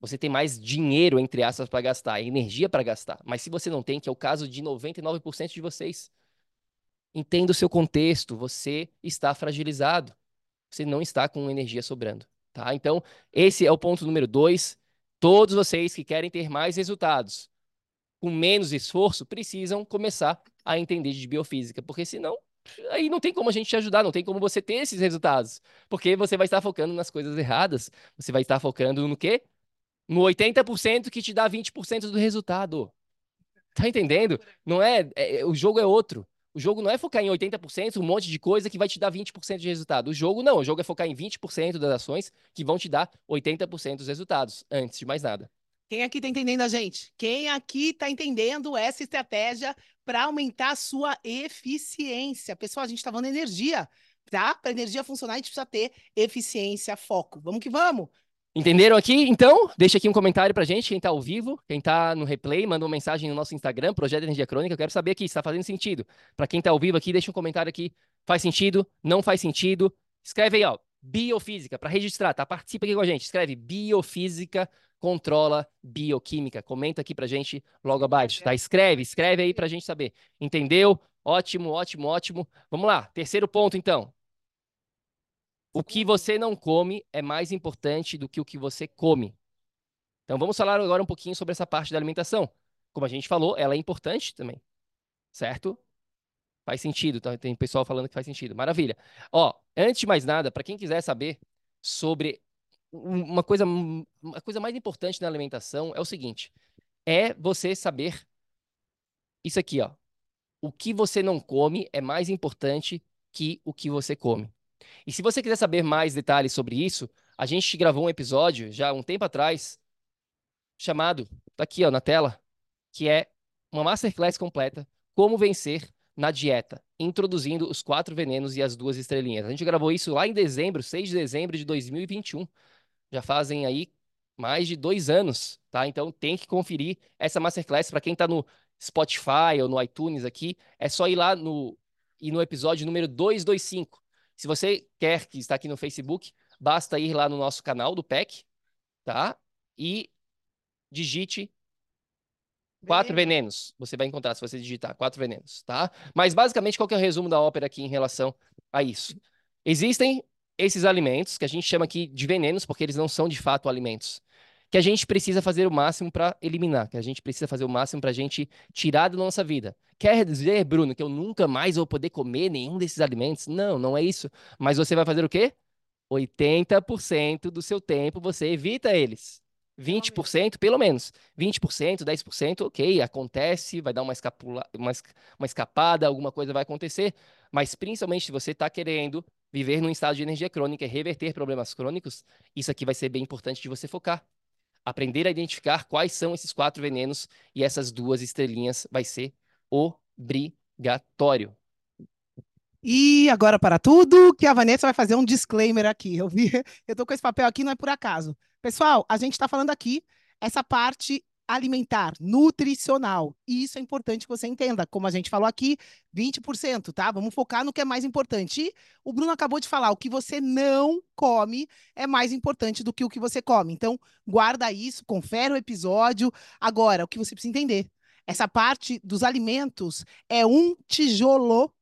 você tem mais dinheiro, entre aspas, para gastar, energia para gastar. Mas se você não tem, que é o caso de 99% de vocês, entenda o seu contexto, você está fragilizado, você não está com energia sobrando. Tá? Então, esse é o ponto número dois. Todos vocês que querem ter mais resultados com menos esforço precisam começar a entender de biofísica, porque senão aí não tem como a gente te ajudar, não tem como você ter esses resultados. Porque você vai estar focando nas coisas erradas. Você vai estar focando no quê? No 80% que te dá 20% do resultado. Tá entendendo? Não é, é, o jogo é outro. O jogo não é focar em 80%, um monte de coisa que vai te dar 20% de resultado. O jogo não, o jogo é focar em 20% das ações que vão te dar 80% dos resultados, antes de mais nada. Quem aqui está entendendo a gente? Quem aqui está entendendo essa estratégia para aumentar a sua eficiência? Pessoal, a gente está falando energia, tá? Para energia funcionar, a gente precisa ter eficiência, foco. Vamos que vamos! Entenderam aqui? Então, deixa aqui um comentário pra gente, quem tá ao vivo, quem tá no replay, manda uma mensagem no nosso Instagram, Projeto Energia Crônica, eu quero saber aqui se está fazendo sentido. Para quem tá ao vivo aqui, deixa um comentário aqui, faz sentido, não faz sentido. Escreve aí, ó, biofísica, para registrar, tá? Participa aqui com a gente, escreve biofísica controla bioquímica. Comenta aqui pra gente logo abaixo, tá? Escreve, escreve aí pra gente saber. Entendeu? Ótimo, ótimo, ótimo. Vamos lá, terceiro ponto então. O que você não come é mais importante do que o que você come. Então vamos falar agora um pouquinho sobre essa parte da alimentação. Como a gente falou, ela é importante também. Certo? Faz sentido, tá? tem pessoal falando que faz sentido. Maravilha. Ó, antes de mais nada, para quem quiser saber sobre uma coisa, uma coisa mais importante na alimentação é o seguinte: é você saber isso aqui, ó. O que você não come é mais importante que o que você come. E se você quiser saber mais detalhes sobre isso, a gente gravou um episódio já um tempo atrás chamado, tá aqui, ó, na tela, que é uma masterclass completa como vencer na dieta, introduzindo os quatro venenos e as duas estrelinhas. A gente gravou isso lá em dezembro, 6 de dezembro de 2021 já fazem aí mais de dois anos, tá? Então tem que conferir essa masterclass para quem está no Spotify ou no iTunes aqui, é só ir lá no e no episódio número 225. Se você quer que está aqui no Facebook, basta ir lá no nosso canal do PEC, tá? E digite quatro venenos. Você vai encontrar se você digitar quatro venenos, tá? Mas basicamente qual é o resumo da ópera aqui em relação a isso? Existem esses alimentos, que a gente chama aqui de venenos, porque eles não são de fato alimentos, que a gente precisa fazer o máximo para eliminar, que a gente precisa fazer o máximo para a gente tirar da nossa vida. Quer dizer, Bruno, que eu nunca mais vou poder comer nenhum desses alimentos? Não, não é isso. Mas você vai fazer o quê? 80% do seu tempo você evita eles. 20%, pelo menos. 20%, 10%, ok, acontece, vai dar uma, escapula, uma, uma escapada, alguma coisa vai acontecer. Mas principalmente se você está querendo viver num estado de energia crônica e reverter problemas crônicos, isso aqui vai ser bem importante de você focar. Aprender a identificar quais são esses quatro venenos e essas duas estrelinhas vai ser obrigatório. E agora para tudo, que a Vanessa vai fazer um disclaimer aqui. Eu vi, *laughs* eu tô com esse papel aqui, não é por acaso. Pessoal, a gente está falando aqui essa parte alimentar, nutricional. E isso é importante que você entenda. Como a gente falou aqui, 20%, tá? Vamos focar no que é mais importante. E o Bruno acabou de falar, o que você não come é mais importante do que o que você come. Então, guarda isso, confere o episódio. Agora, o que você precisa entender, essa parte dos alimentos é um tijolo,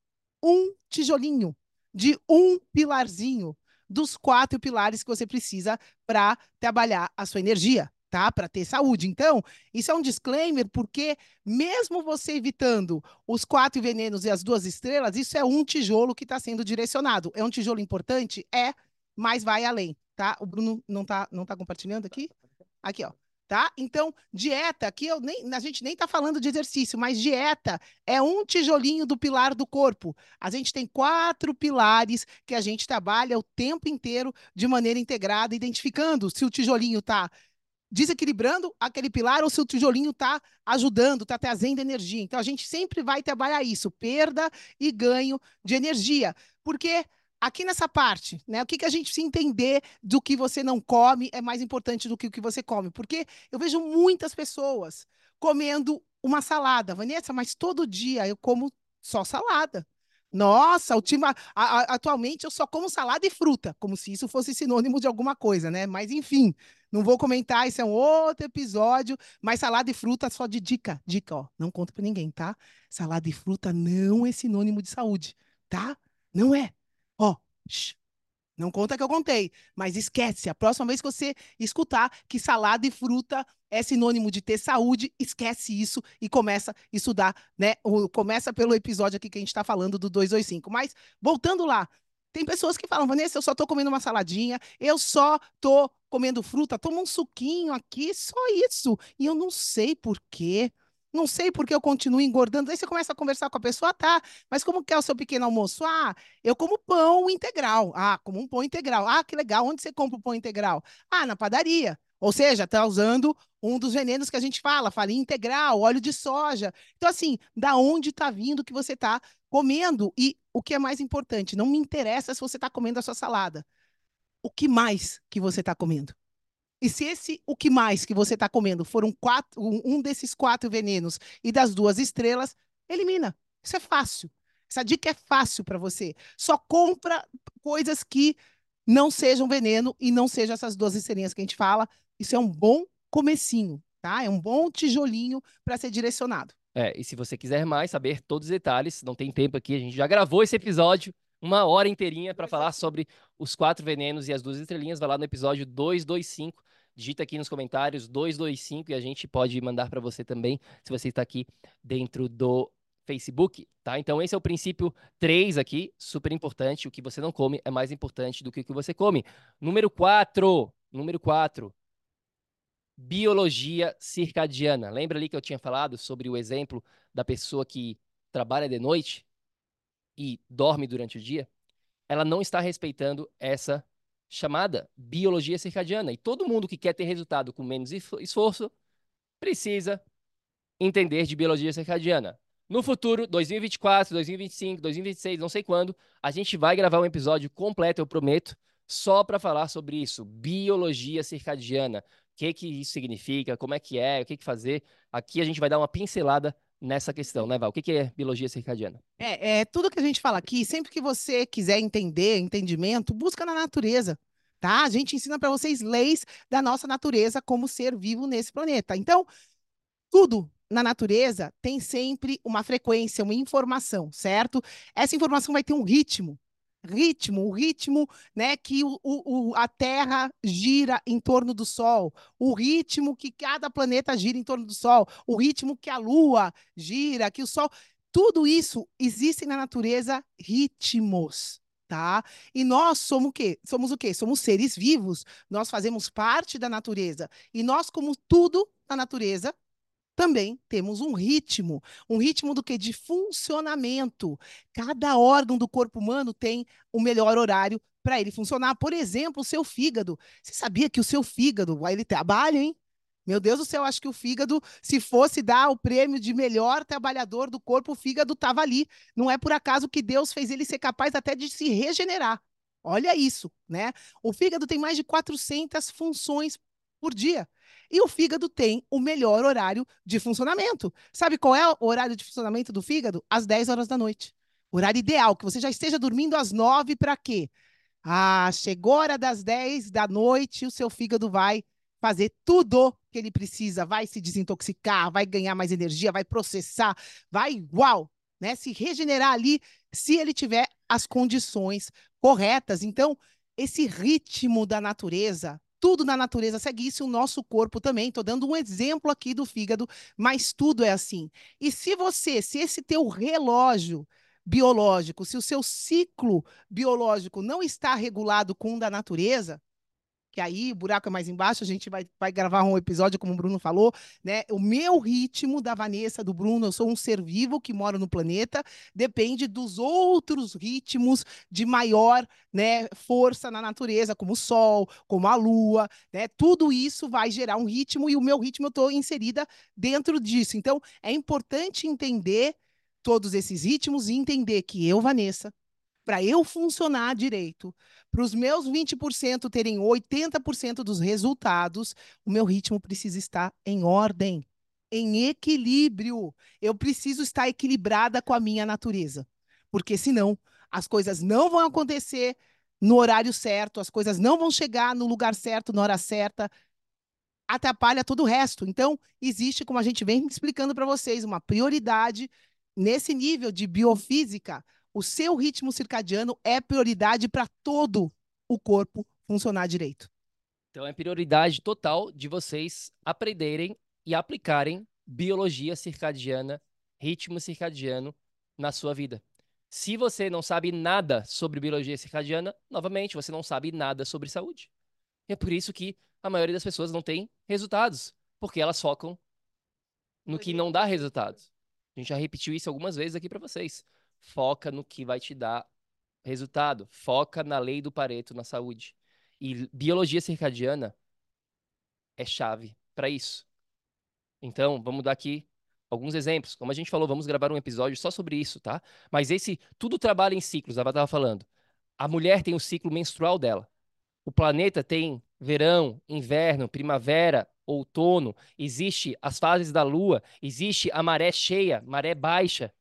um tijolinho de um pilarzinho dos quatro pilares que você precisa para trabalhar a sua energia tá? Para ter saúde. Então, isso é um disclaimer, porque mesmo você evitando os quatro venenos e as duas estrelas, isso é um tijolo que está sendo direcionado. É um tijolo importante? É, mas vai além, tá? O Bruno não está não tá compartilhando aqui? Aqui, ó. Tá? Então, dieta, aqui eu nem, a gente nem está falando de exercício, mas dieta é um tijolinho do pilar do corpo. A gente tem quatro pilares que a gente trabalha o tempo inteiro de maneira integrada, identificando se o tijolinho está desequilibrando aquele pilar ou se o tijolinho está ajudando, está trazendo energia. Então, a gente sempre vai trabalhar isso, perda e ganho de energia. Porque aqui nessa parte, né, o que, que a gente precisa entender do que você não come é mais importante do que o que você come. Porque eu vejo muitas pessoas comendo uma salada. Vanessa, mas todo dia eu como só salada. Nossa, a, a, atualmente eu só como salada e fruta, como se isso fosse sinônimo de alguma coisa, né? Mas enfim, não vou comentar, isso é um outro episódio, mas salada e fruta só de dica, dica, ó, não conta para ninguém, tá? Salada e fruta não é sinônimo de saúde, tá? Não é. Ó, shh, Não conta que eu contei, mas esquece. A próxima vez que você escutar que salada e fruta é sinônimo de ter saúde, esquece isso e começa a estudar, né? Começa pelo episódio aqui que a gente está falando do 225. Mas, voltando lá, tem pessoas que falam, Vanessa, eu só estou comendo uma saladinha, eu só estou comendo fruta, toma um suquinho aqui, só isso. E eu não sei por quê. Não sei porque eu continuo engordando. Aí você começa a conversar com a pessoa, tá, mas como que é o seu pequeno almoço? Ah, eu como pão integral. Ah, como um pão integral. Ah, que legal. Onde você compra o pão integral? Ah, na padaria. Ou seja, está usando um dos venenos que a gente fala, farinha integral, óleo de soja. Então, assim, da onde está vindo o que você está comendo? E o que é mais importante, não me interessa se você está comendo a sua salada. O que mais que você está comendo? E se esse o que mais que você está comendo for um, quatro, um desses quatro venenos e das duas estrelas, elimina. Isso é fácil. Essa dica é fácil para você. Só compra coisas que não sejam veneno e não sejam essas duas estrelinhas que a gente fala. Isso é um bom comecinho, tá? É um bom tijolinho para ser direcionado. É, e se você quiser mais saber todos os detalhes, não tem tempo aqui, a gente já gravou esse episódio, uma hora inteirinha para falar sobre os quatro venenos e as duas estrelinhas, vai lá no episódio 225 digita aqui nos comentários 225 e a gente pode mandar para você também, se você está aqui dentro do Facebook, tá? Então esse é o princípio 3 aqui, super importante, o que você não come é mais importante do que o que você come. Número 4, número 4. Biologia circadiana. Lembra ali que eu tinha falado sobre o exemplo da pessoa que trabalha de noite e dorme durante o dia? Ela não está respeitando essa chamada biologia circadiana. E todo mundo que quer ter resultado com menos esforço precisa entender de biologia circadiana. No futuro, 2024, 2025, 2026, não sei quando, a gente vai gravar um episódio completo, eu prometo, só para falar sobre isso, biologia circadiana. O que que isso significa, como é que é, o que que fazer. Aqui a gente vai dar uma pincelada nessa questão, né, Val? O que, é biologia circadiana? É, é tudo que a gente fala aqui, sempre que você quiser entender, entendimento, busca na natureza. Tá? A gente ensina para vocês leis da nossa natureza como ser vivo nesse planeta. Então, tudo na natureza tem sempre uma frequência, uma informação, certo? Essa informação vai ter um ritmo ritmo, o ritmo né, que o, o, a Terra gira em torno do Sol, o ritmo que cada planeta gira em torno do Sol, o ritmo que a Lua gira, que o Sol. Tudo isso existe na natureza ritmos. Tá? E nós somos o quê? Somos o quê? Somos seres vivos. Nós fazemos parte da natureza. E nós, como tudo na natureza, também temos um ritmo, um ritmo do que de funcionamento. Cada órgão do corpo humano tem o melhor horário para ele funcionar. Por exemplo, o seu fígado. Você sabia que o seu fígado, ele trabalha, hein? Meu Deus do céu, acho que o fígado, se fosse dar o prêmio de melhor trabalhador do corpo, o fígado estava ali. Não é por acaso que Deus fez ele ser capaz até de se regenerar. Olha isso, né? O fígado tem mais de 400 funções por dia. E o fígado tem o melhor horário de funcionamento. Sabe qual é o horário de funcionamento do fígado? Às 10 horas da noite. Horário ideal, que você já esteja dormindo às 9 para quê? Ah, chegou a hora das 10 da noite, o seu fígado vai fazer tudo que ele precisa, vai se desintoxicar, vai ganhar mais energia, vai processar, vai, uau, né, se regenerar ali, se ele tiver as condições corretas. Então, esse ritmo da natureza, tudo na natureza segue isso, o nosso corpo também. Estou dando um exemplo aqui do fígado, mas tudo é assim. E se você, se esse teu relógio biológico, se o seu ciclo biológico não está regulado com o da natureza, que aí o buraco é mais embaixo, a gente vai, vai gravar um episódio, como o Bruno falou, né? O meu ritmo da Vanessa, do Bruno, eu sou um ser vivo que mora no planeta, depende dos outros ritmos de maior né, força na natureza, como o Sol, como a Lua, né? Tudo isso vai gerar um ritmo e o meu ritmo eu estou inserida dentro disso. Então, é importante entender todos esses ritmos e entender que eu, Vanessa, para eu funcionar direito, para os meus 20% terem 80% dos resultados, o meu ritmo precisa estar em ordem, em equilíbrio. Eu preciso estar equilibrada com a minha natureza, porque senão as coisas não vão acontecer no horário certo, as coisas não vão chegar no lugar certo, na hora certa, atrapalha todo o resto. Então, existe, como a gente vem explicando para vocês, uma prioridade nesse nível de biofísica o seu ritmo circadiano é prioridade para todo o corpo funcionar direito. Então é prioridade total de vocês aprenderem e aplicarem biologia circadiana, ritmo circadiano na sua vida. Se você não sabe nada sobre biologia circadiana, novamente, você não sabe nada sobre saúde. E é por isso que a maioria das pessoas não tem resultados, porque elas focam no que não dá resultados. A gente já repetiu isso algumas vezes aqui para vocês. Foca no que vai te dar resultado. Foca na lei do Pareto na saúde. E biologia circadiana é chave para isso. Então, vamos dar aqui alguns exemplos. Como a gente falou, vamos gravar um episódio só sobre isso, tá? Mas esse tudo trabalha em ciclos, a estava falando. A mulher tem o ciclo menstrual dela. O planeta tem verão, inverno, primavera, outono, existe as fases da lua, existe a maré cheia, maré baixa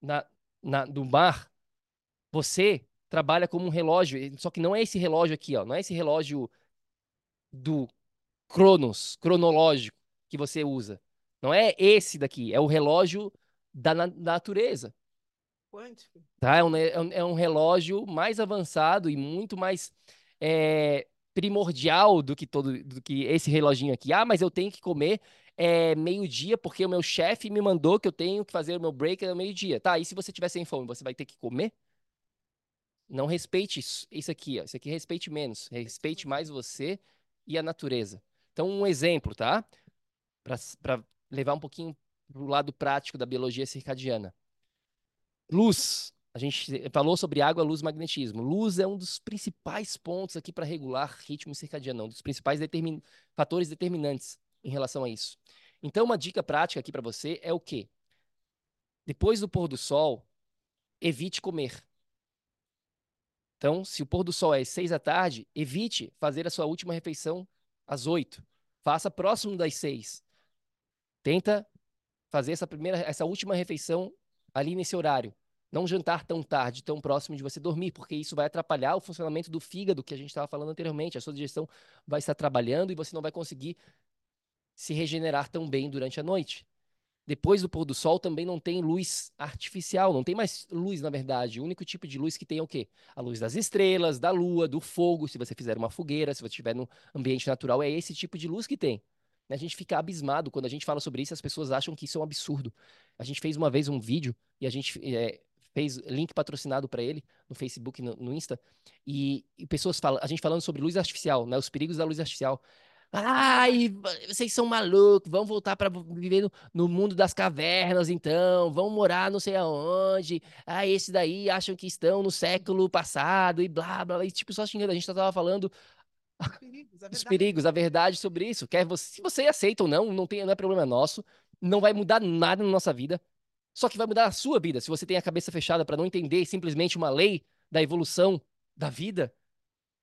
na, na, do mar. Você trabalha como um relógio, só que não é esse relógio aqui, ó, não é esse relógio do Cronos, cronológico que você usa. Não é esse daqui, é o relógio da na natureza. Quântico. Tá? É, um, é, um, é relógio mais avançado e muito mais é, primordial do que todo do que esse reloginho aqui. Ah, mas eu tenho que comer é, meio-dia porque o meu chefe me mandou que eu tenho que fazer o meu break no meio-dia. Tá, e se você tiver sem fome, você vai ter que comer? Não respeite isso, isso aqui, ó. Isso aqui respeite menos. Respeite mais você e a natureza. Então, um exemplo, tá? Para levar um pouquinho para o lado prático da biologia circadiana. Luz. A gente falou sobre água, luz, magnetismo. Luz é um dos principais pontos aqui para regular ritmo circadiano, um dos principais determin... fatores determinantes em relação a isso. Então, uma dica prática aqui para você é o quê? Depois do pôr do sol, evite comer. Então, se o pôr do sol é às seis da tarde, evite fazer a sua última refeição às oito. Faça próximo das seis. Tenta fazer essa primeira, essa última refeição ali nesse horário. Não jantar tão tarde, tão próximo de você dormir, porque isso vai atrapalhar o funcionamento do fígado que a gente estava falando anteriormente. A sua digestão vai estar trabalhando e você não vai conseguir se regenerar tão bem durante a noite. Depois do pôr do sol também não tem luz artificial, não tem mais luz, na verdade. O único tipo de luz que tem é o quê? A luz das estrelas, da lua, do fogo, se você fizer uma fogueira, se você estiver no ambiente natural, é esse tipo de luz que tem. A gente fica abismado quando a gente fala sobre isso, as pessoas acham que isso é um absurdo. A gente fez uma vez um vídeo e a gente é, fez link patrocinado para ele no Facebook, no, no Insta, e, e, pessoas falam, a gente falando sobre luz artificial, né, os perigos da luz artificial. Ai, vocês são malucos, vão voltar para viver no, no, mundo das cavernas, então, vão morar não sei aonde. Ah, esses daí acham que estão no século passado e blá, blá, blá. E tipo, só xingando, a gente tava falando perigos, *laughs* os perigos, a verdade sobre isso. Quer você, se você aceita ou não, não, tem, não é problema nosso, não vai mudar nada na nossa vida. Só que vai mudar a sua vida se você tem a cabeça fechada para não entender simplesmente uma lei da evolução da vida,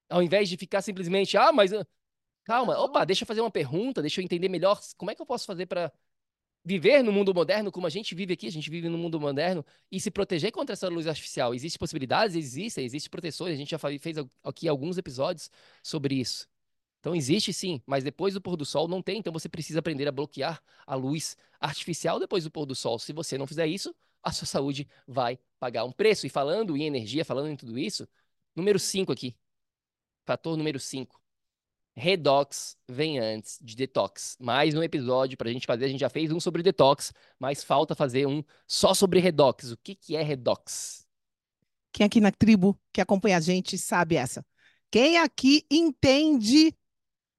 ao invés de ficar simplesmente, ah, mas calma, opa, deixa eu fazer uma pergunta, deixa eu entender melhor como é que eu posso fazer para viver no mundo moderno como a gente vive aqui, a gente vive no mundo moderno e se proteger contra essa luz artificial. Existem possibilidades? Existem, existem proteções. A gente já fez aqui alguns episódios sobre isso. Então existe sim, mas depois do pôr do sol não tem, então você precisa aprender a bloquear a luz artificial depois do pôr do sol. Se você não fizer isso, a sua saúde vai pagar um preço. E falando em energia, falando em tudo isso, número 5 aqui. Fator número 5. Redox vem antes de detox. Mais um episódio para a gente fazer. A gente já fez um sobre detox, mas falta fazer um só sobre redox. O que, que é redox? Quem aqui na tribo que acompanha a gente sabe essa. Quem aqui entende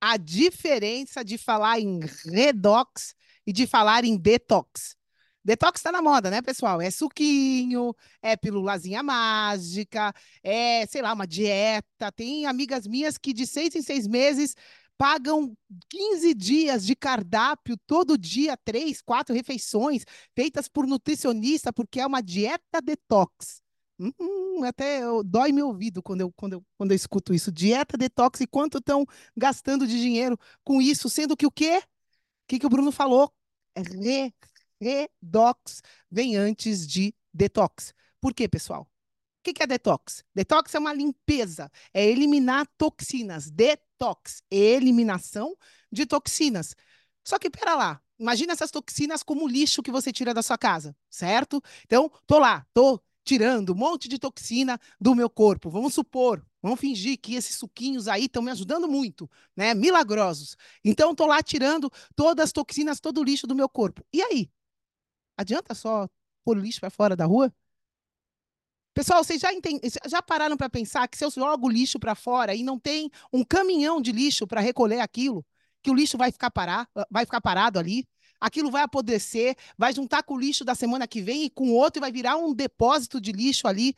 a diferença de falar em redox e de falar em detox. Detox está na moda, né, pessoal? É suquinho, é pílulazinha mágica, é, sei lá, uma dieta. Tem amigas minhas que de seis em seis meses pagam 15 dias de cardápio todo dia, três, quatro refeições feitas por nutricionista, porque é uma dieta detox. Hum, até dói meu ouvido quando eu, quando, eu, quando eu escuto isso. Dieta detox e quanto estão gastando de dinheiro com isso, sendo que o quê? O que, que o Bruno falou? Re, redox vem antes de detox. Por quê, pessoal? O que, é detox? Detox é uma limpeza, é eliminar toxinas. Detox, eliminação de toxinas. Só que, pera lá, imagina essas toxinas como lixo que você tira da sua casa, certo? Então, tô lá, tô tirando um monte de toxina do meu corpo. Vamos supor, Vamos fingir que esses suquinhos aí estão me ajudando muito, né? Milagrosos. Então, estou lá tirando todas as toxinas, todo o lixo do meu corpo. E aí? Adianta só pôr lixo para fora da rua? Pessoal, vocês já, entend... já pararam para pensar que se eu jogo lixo para fora e não tem um caminhão de lixo para recolher aquilo, que o lixo vai ficar, parar, vai ficar parado ali? Aquilo vai apodrecer, vai juntar com o lixo da semana que vem e com outro e vai virar um depósito de lixo ali.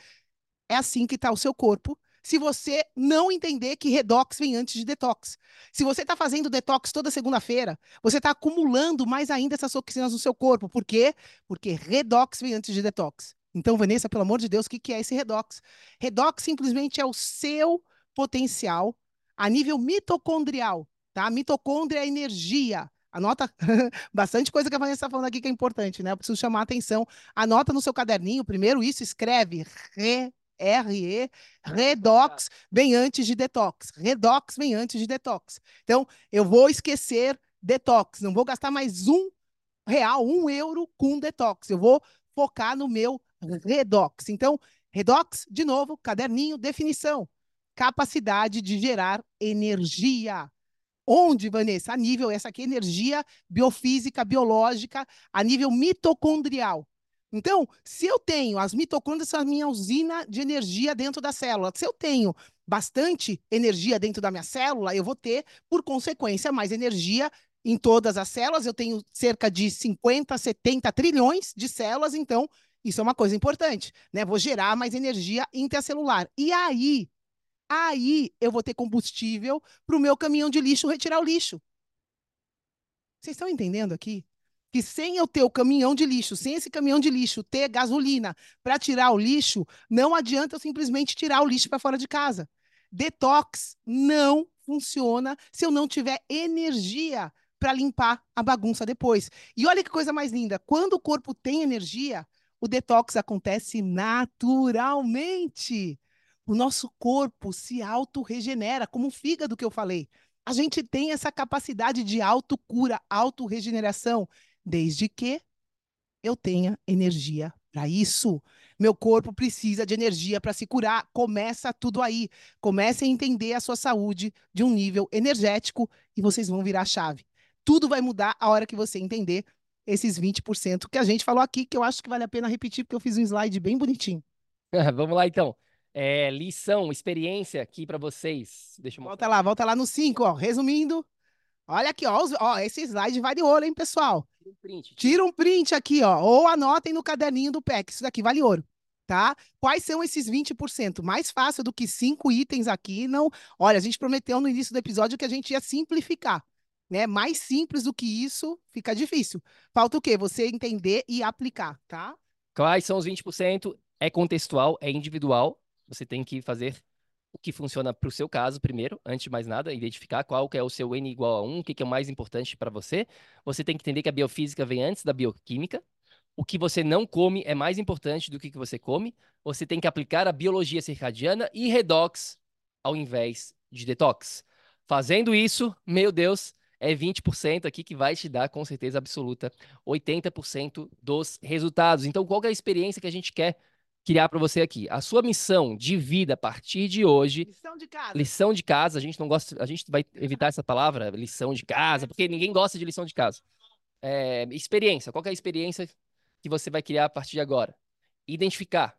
É assim que está o seu corpo se você não entender que redox vem antes de detox. Se você está fazendo detox toda segunda-feira, você está acumulando mais ainda essas toxinas no seu corpo. Por quê? Porque redox vem antes de detox. Então, Vanessa, pelo amor de Deus, o que, que é esse redox? Redox simplesmente é o seu potencial a nível mitocondrial, tá? Mitocôndria é energia. Anota *laughs* bastante coisa que a Vanessa está falando aqui que é importante, né? Eu preciso chamar a atenção. Anota no seu caderninho, primeiro isso, escreve re, RE, redox vem antes de detox. Redox vem antes de detox. Então, eu vou esquecer detox, não vou gastar mais um real, um euro com detox. Eu vou focar no meu redox. Então, redox, de novo, caderninho, definição. Capacidade de gerar energia. Onde, Vanessa? A nível, essa aqui, energia biofísica, biológica, a nível mitocondrial. Então, se eu tenho as mitocôndrias, são a minha usina de energia dentro da célula. Se eu tenho bastante energia dentro da minha célula, eu vou ter, por consequência, mais energia em todas as células. Eu tenho cerca de 50, 70 trilhões de células, então isso é uma coisa importante, né? Vou gerar mais energia intracelular. E aí, aí eu vou ter combustível para o meu caminhão de lixo retirar o lixo. Vocês estão entendendo aqui? Que sem eu ter o caminhão de lixo, sem esse caminhão de lixo ter gasolina para tirar o lixo, não adianta eu simplesmente tirar o lixo para fora de casa. Detox não funciona se eu não tiver energia para limpar a bagunça depois. E olha que coisa mais linda, quando o corpo tem energia, o detox acontece naturalmente. O nosso corpo se auto-regenera, como o fígado que eu falei. A gente tem essa capacidade de autocura, auto-regeneração, desde que eu tenha energia para isso. Meu corpo precisa de energia para se curar. Começa tudo aí. Comece a entender a sua saúde de um nível energético e vocês vão virar a chave. Tudo vai mudar a hora que você entender esses 20% que a gente falou aqui, que eu acho que vale a pena repetir, porque eu fiz um slide bem bonitinho. *laughs* Vamos lá, então. É, lição, experiência aqui para vocês. Deixa eu... Volta lá, volta lá no 5, ó. Resumindo, olha aqui, ó, ó, esse slide vai de ouro, hein, pessoal? Tira um print. Tira um print aqui, ó, ou anotem no caderninho do PEC, isso daqui vale ouro. Tá? Quais são esses 20%? Mais fácil do que cinco itens aqui, não. Olha, a gente prometeu no início do episódio que a gente ia simplificar né? Mais simples do que isso, fica difícil. Falta o quê? Você entender e aplicar, tá? Quais são os 20%? É contextual, é individual. Você tem que fazer que funciona para o seu caso primeiro, antes de mais nada, identificar qual que é o seu N igual a 1, o que, que é o mais importante para você. Você tem que entender que a biofísica vem antes da bioquímica. O que você não come é mais importante do que que você come. Você tem que aplicar a biologia circadiana e redox ao invés de detox. Fazendo isso, meu Deus, é 20% aqui que vai te dar, com certeza absoluta, 80% dos resultados. Então, qual é a experiência que a gente quer criar para você aqui? A sua missão de vida a partir de hoje. Lição de casa. Lição de casa. A gente não gosta, a gente vai evitar essa palavra, lição de casa, porque ninguém gosta de lição de casa. É, experiência. Qual é a experiência que você vai criar a partir de agora? Identificar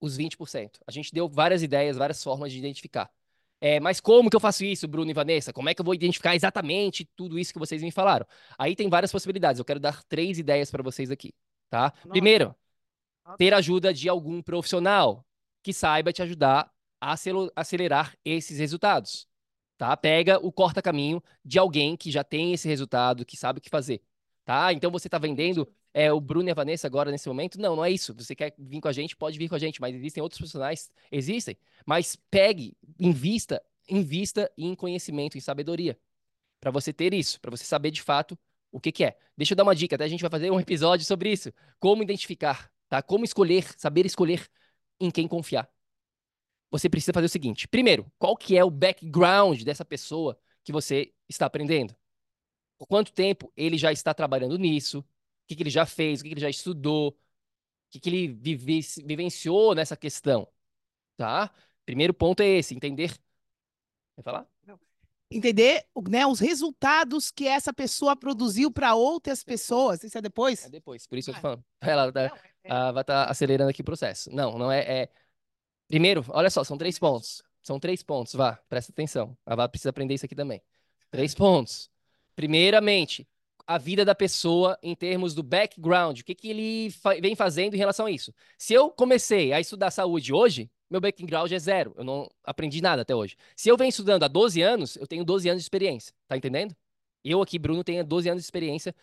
os 20%. A gente deu várias ideias, várias formas de identificar. É, mas como que eu faço isso, Bruno e Vanessa? Como é que eu vou identificar exatamente tudo isso que vocês me falaram? Aí tem várias possibilidades. Eu quero dar três ideias para vocês aqui, tá? Nossa. Primeiro, ter ajuda de algum profissional que saiba te ajudar a acelerar esses resultados, tá? Pega o corta-caminho de alguém que já tem esse resultado, que sabe o que fazer, tá? Então você está vendendo é, o Bruno e a Vanessa agora nesse momento. Não, não é isso. Você quer vir com a gente, pode vir com a gente, mas existem outros profissionais, existem. Mas pegue, invista, invista em conhecimento, em sabedoria, para você ter isso, para você saber de fato o que, que é. Deixa eu dar uma dica, até a gente vai fazer um episódio sobre isso. Como identificar, tá? Como escolher, saber escolher em quem confiar. Você precisa fazer o seguinte: primeiro, qual que é o background dessa pessoa que você está aprendendo? Por quanto tempo ele já está trabalhando nisso? que, que ele já fez, o que, que ele já estudou, o que, que ele vive, vivenciou nessa questão, tá? Primeiro ponto é esse, entender. Vai falar? Entender né, os resultados que essa pessoa produziu para outras pessoas. Isso é depois? É depois, por isso eu tô falando. Ela Não, é- ah, vai estar acelerando aqui o processo. Não, não é, é. Primeiro, olha só, são três pontos. São três pontos, vá, presta atenção. A Vá precisa aprender isso aqui também. Três pontos. Primeiramente, a vida da pessoa em termos do background. O que, que ele fa- vem fazendo em relação a isso? Se eu comecei a estudar saúde hoje, meu background é zero. Eu não aprendi nada até hoje. Se eu venho estudando há 12 anos, eu tenho 12 anos de experiência. Tá entendendo? Eu aqui, Bruno, tenho 12 anos de experiência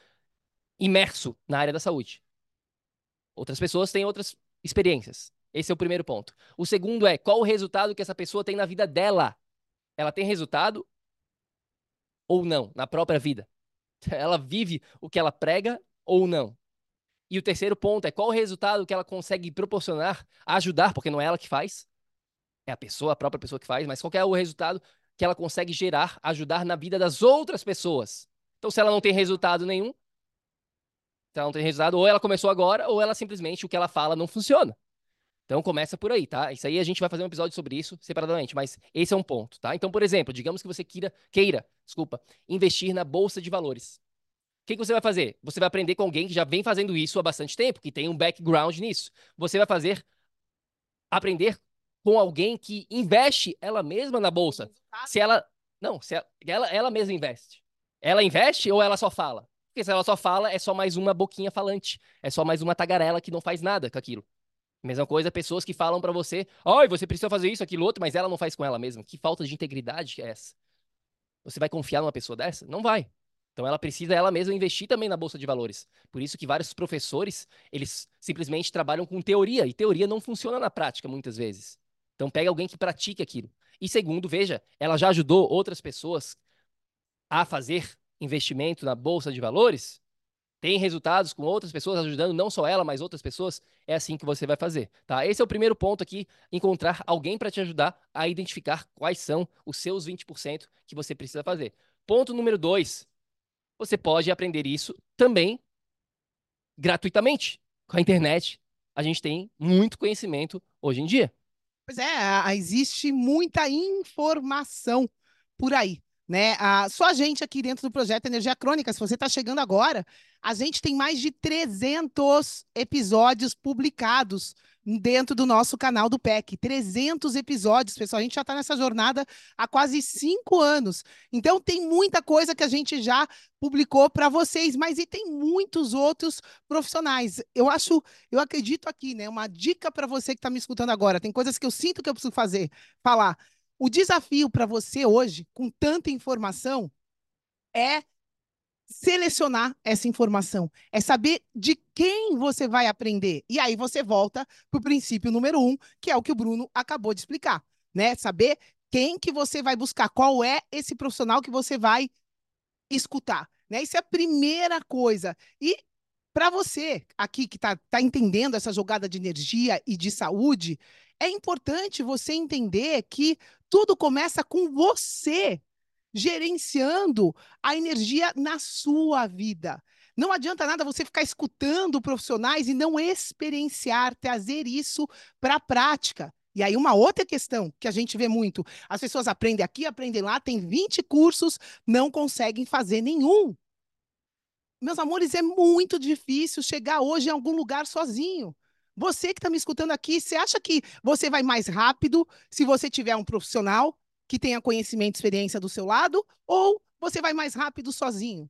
imerso na área da saúde. Outras pessoas têm outras experiências. Esse é o primeiro ponto. O segundo é qual o resultado que essa pessoa tem na vida dela. Ela tem resultado ou não na própria vida? *laughs* Ela vive o que ela prega ou não? E o terceiro ponto é qual o resultado que ela consegue proporcionar, ajudar, porque não é ela que faz, é a pessoa, a própria pessoa que faz, mas qual é o resultado que ela consegue gerar, ajudar na vida das outras pessoas. Então, se ela não tem resultado nenhum, ela não tem resultado, ou ela começou agora, ou ela simplesmente o que ela fala não funciona. Então começa por aí, tá? Isso aí a gente vai fazer um episódio sobre isso separadamente, mas esse é um ponto, tá? Então, por exemplo, digamos que você queira, queira, desculpa, investir na bolsa de valores. O que, que você vai fazer? Você vai aprender com alguém que já vem fazendo isso há bastante tempo, que tem um background nisso. Você vai fazer aprender com alguém que investe ela mesma na bolsa. Se ela. Não, se ela, ela, ela mesma investe. Ela investe ou ela só fala? Porque se ela só fala, é só mais uma boquinha falante. É só mais uma tagarela que não faz nada com aquilo. Mesma coisa, pessoas que falam pra você, ai, você precisa fazer isso, aquilo, outro, mas ela não faz com ela mesma. Que falta de integridade é essa? Você vai confiar numa pessoa dessa? Não vai. Então ela precisa ela mesma investir também na bolsa de valores. Por isso que vários professores, eles simplesmente trabalham com teoria, e teoria não funciona na prática muitas vezes. Então pega alguém que pratique aquilo. E segundo, veja, ela já ajudou outras pessoas a fazer investimento na bolsa de valores? Tem resultados com outras pessoas ajudando não só ela, mas outras pessoas? É assim que você vai fazer, tá? Esse é o primeiro ponto aqui, encontrar alguém para te ajudar a identificar quais são os seus 20% que você precisa fazer. Ponto número dois, você pode aprender isso também gratuitamente. Com a internet, a gente tem muito conhecimento hoje em dia. Pois é, existe muita informação por aí, né? Só a gente aqui dentro do projeto Energia Crônica, se você está chegando agora, a gente tem mais de 300 episódios publicados dentro do nosso canal do PEC. 300 episódios, pessoal. A gente já está nessa jornada há quase cinco anos. Então, tem muita coisa que a gente já publicou para vocês, mas e tem muitos outros profissionais. Eu acho, eu acredito aqui, né? Uma dica para você que está me escutando agora. Tem coisas que eu sinto que eu preciso fazer, falar. O desafio para você hoje, com tanta informação, é selecionar essa informação, é saber de quem você vai aprender. E aí você volta para o princípio número um, que é o que o Bruno acabou de explicar, né? Saber quem que você vai buscar, qual é esse profissional que você vai escutar, né? Isso é a primeira coisa. E para você aqui que está tá entendendo essa jogada de energia e de saúde, é importante você entender que tudo começa com você gerenciando a energia na sua vida. Não adianta nada você ficar escutando profissionais e não experienciar, trazer isso para a prática. E aí, uma outra questão que a gente vê muito: as pessoas aprendem aqui, aprendem lá, tem 20 cursos, não conseguem fazer nenhum. Meus amores, é muito difícil chegar hoje em algum lugar sozinho. Você que está me escutando aqui, você acha que você vai mais rápido se você tiver um profissional que tenha conhecimento e experiência do seu lado, ou você vai mais rápido sozinho?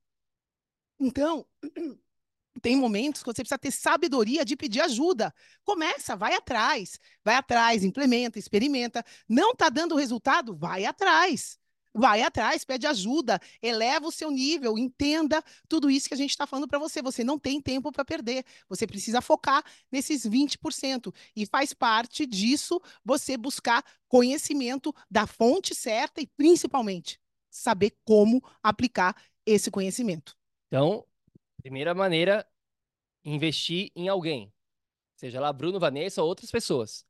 Então, *clears throat* tem momentos que você precisa ter sabedoria de pedir ajuda. Começa, vai atrás, vai atrás, implementa, experimenta. Não está dando resultado? Vai atrás. Vai atrás, pede ajuda, eleva o seu nível, entenda tudo isso que a gente está falando para você. Você não tem tempo para perder. Você precisa focar nesses 20%. E faz parte disso você buscar conhecimento da fonte certa e, principalmente, saber como aplicar esse conhecimento. Então, primeira maneira, investir em alguém. Seja lá Bruno, Vanessa ou outras pessoas.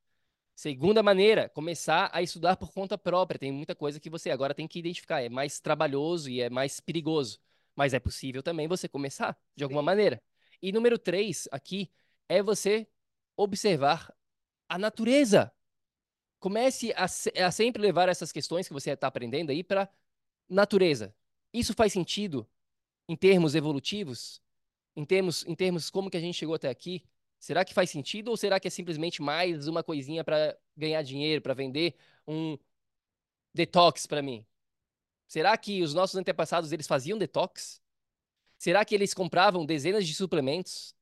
Segunda maneira, começar a estudar por conta própria. Tem muita coisa que você agora tem que identificar. É mais trabalhoso e é mais perigoso. Mas é possível também você começar de alguma maneira. E número três aqui é você observar a natureza. comece a, a sempre levar essas questões que você está aprendendo aí para natureza. Isso faz sentido em termos evolutivos? Em termos, em termos como que a gente chegou até aqui? Será que faz sentido ou será que é simplesmente mais uma coisinha para ganhar dinheiro, para vender um detox para mim? Será que os nossos antepassados eles faziam detox? Será que eles compravam dezenas de suplementos?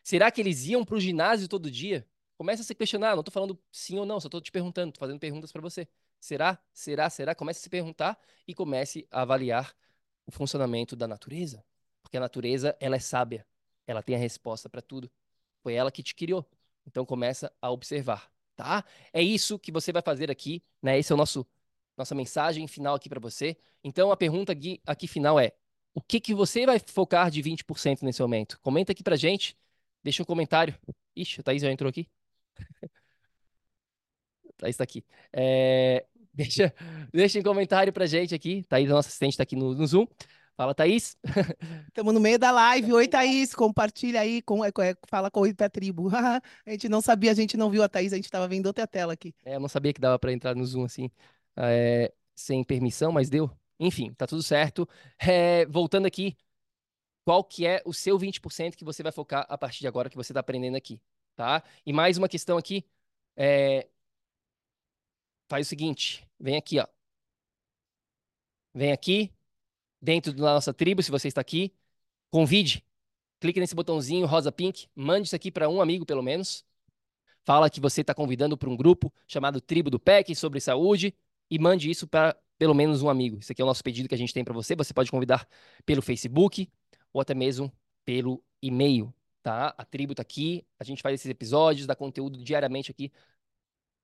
Será que eles iam para o ginásio todo dia? Começa a se questionar, não estou falando sim ou não, só estou te perguntando, estou fazendo perguntas para você. Será? Será? Será? Comece a se perguntar e comece a avaliar o funcionamento da natureza. Porque a natureza, ela é sábia. Ela tem a resposta para tudo. Foi ela que te criou. Então começa a observar, tá? É isso que você vai fazer aqui, né? Esse é o nosso nossa mensagem final aqui para você. Então a pergunta aqui, aqui final é: o que que você vai focar de 20% nesse momento? Comenta aqui pra gente. Deixa um comentário. Ixi, a Thaís já entrou aqui. *laughs* Thaís está aqui. É, *laughs* deixa, deixa um comentário pra gente aqui. Thaís, nossa assistente, está aqui no, no Zoom. Fala, Thaís. *laughs* Estamos no meio da live. Oi, Thaís. Compartilha aí, com, é, é, fala com o Ipé Tribo. *laughs* a gente não sabia, a gente não viu a Thaís, a gente estava vendo outra tela aqui. É, eu não sabia que dava para entrar no Zoom assim, é, sem permissão, mas deu. Enfim, tá tudo certo. É, voltando aqui, qual que é o seu 20% que você vai focar a partir de agora que você está aprendendo aqui, tá? E mais uma questão aqui, é, faz o seguinte, vem aqui, ó. Vem aqui, dentro da nossa tribo, se você está aqui, convide. Clique nesse botãozinho rosa pink, mande isso aqui para um amigo pelo menos. Fala que você está convidando para um grupo chamado Tribo do PEC sobre saúde e mande isso para pelo menos um amigo. Isso aqui é o nosso pedido que a gente tem para você. Você pode convidar pelo Facebook ou até mesmo pelo e-mail, tá? A tribo está aqui, a gente faz esses episódios, dá conteúdo diariamente aqui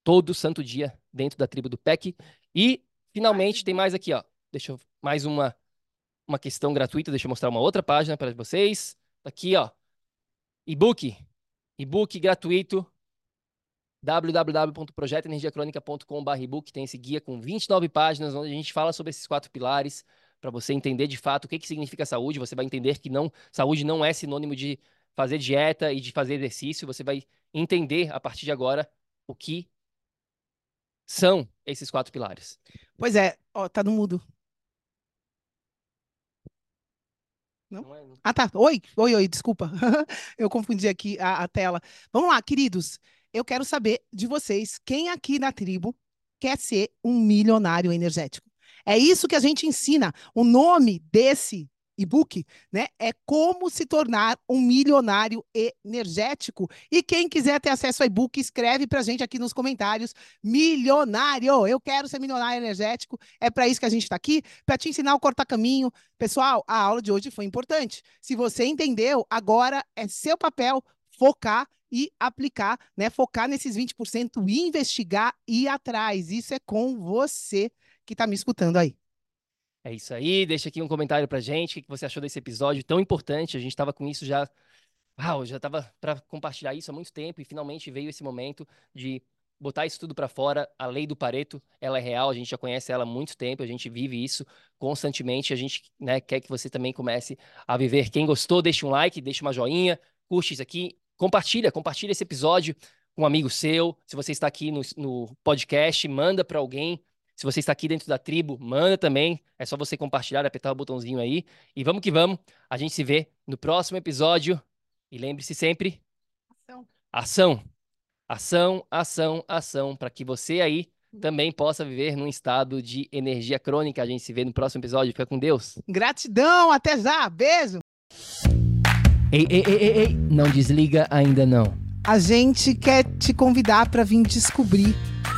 todo santo dia dentro da tribo do PEC. E, finalmente, tem mais aqui, ó. Deixa eu... Mais uma, uma questão gratuita. Deixa eu mostrar uma outra página para vocês. Tá aqui, ó. E-book. E-book gratuito. www.projetoenergiacronica.com.br e-book. Tem esse guia com 29 páginas, onde a gente fala sobre esses quatro pilares para você entender de fato o que, que significa saúde. Você vai entender que não saúde não é sinônimo de fazer dieta e de fazer exercício. Você vai entender a partir de agora o que são esses quatro pilares? Pois é, ó, tá no mudo. Não? Não é, não. Ah, tá. Oi, oi, oi, desculpa. *laughs* Eu confundi aqui a, a tela. Vamos lá, queridos. Eu quero saber de vocês, quem aqui na tribo quer ser um milionário energético? É isso que a gente ensina. O nome desse e-book, né? É como se tornar um milionário energético. E quem quiser ter acesso ao e-book, escreve para a gente aqui nos comentários. Milionário! Eu quero ser milionário energético. É para isso que a gente está aqui, para te ensinar o cortar caminho. Pessoal, a aula de hoje foi importante. Se você entendeu, agora é seu papel focar e aplicar, né? Focar nesses 20%, investigar e ir atrás. Isso é com você que está me escutando aí. É isso aí, deixa aqui um comentário pra gente, o que você achou desse episódio tão importante. A gente estava com isso já. Uau, já estava para compartilhar isso há muito tempo e finalmente veio esse momento de botar isso tudo para fora. A lei do Pareto, ela é real, a gente já conhece ela há muito tempo, a gente vive isso constantemente. A gente né, quer que você também comece a viver. Quem gostou, deixa um like, deixa uma joinha, curte isso aqui, compartilha, compartilha esse episódio com um amigo seu. Se você está aqui no, no podcast, manda para alguém se você está aqui dentro da tribo, manda também. É só você compartilhar, apertar o botãozinho aí. E vamos que vamos. A gente se vê no próximo episódio. E lembre-se sempre: ação. Ação, ação, ação, ação, para que você aí também possa viver num estado de energia crônica. A gente se vê no próximo episódio. Fica com Deus. Gratidão, até já. Beijo. Ei, ei, ei, ei, ei. não desliga ainda não. A gente quer te convidar para vir descobrir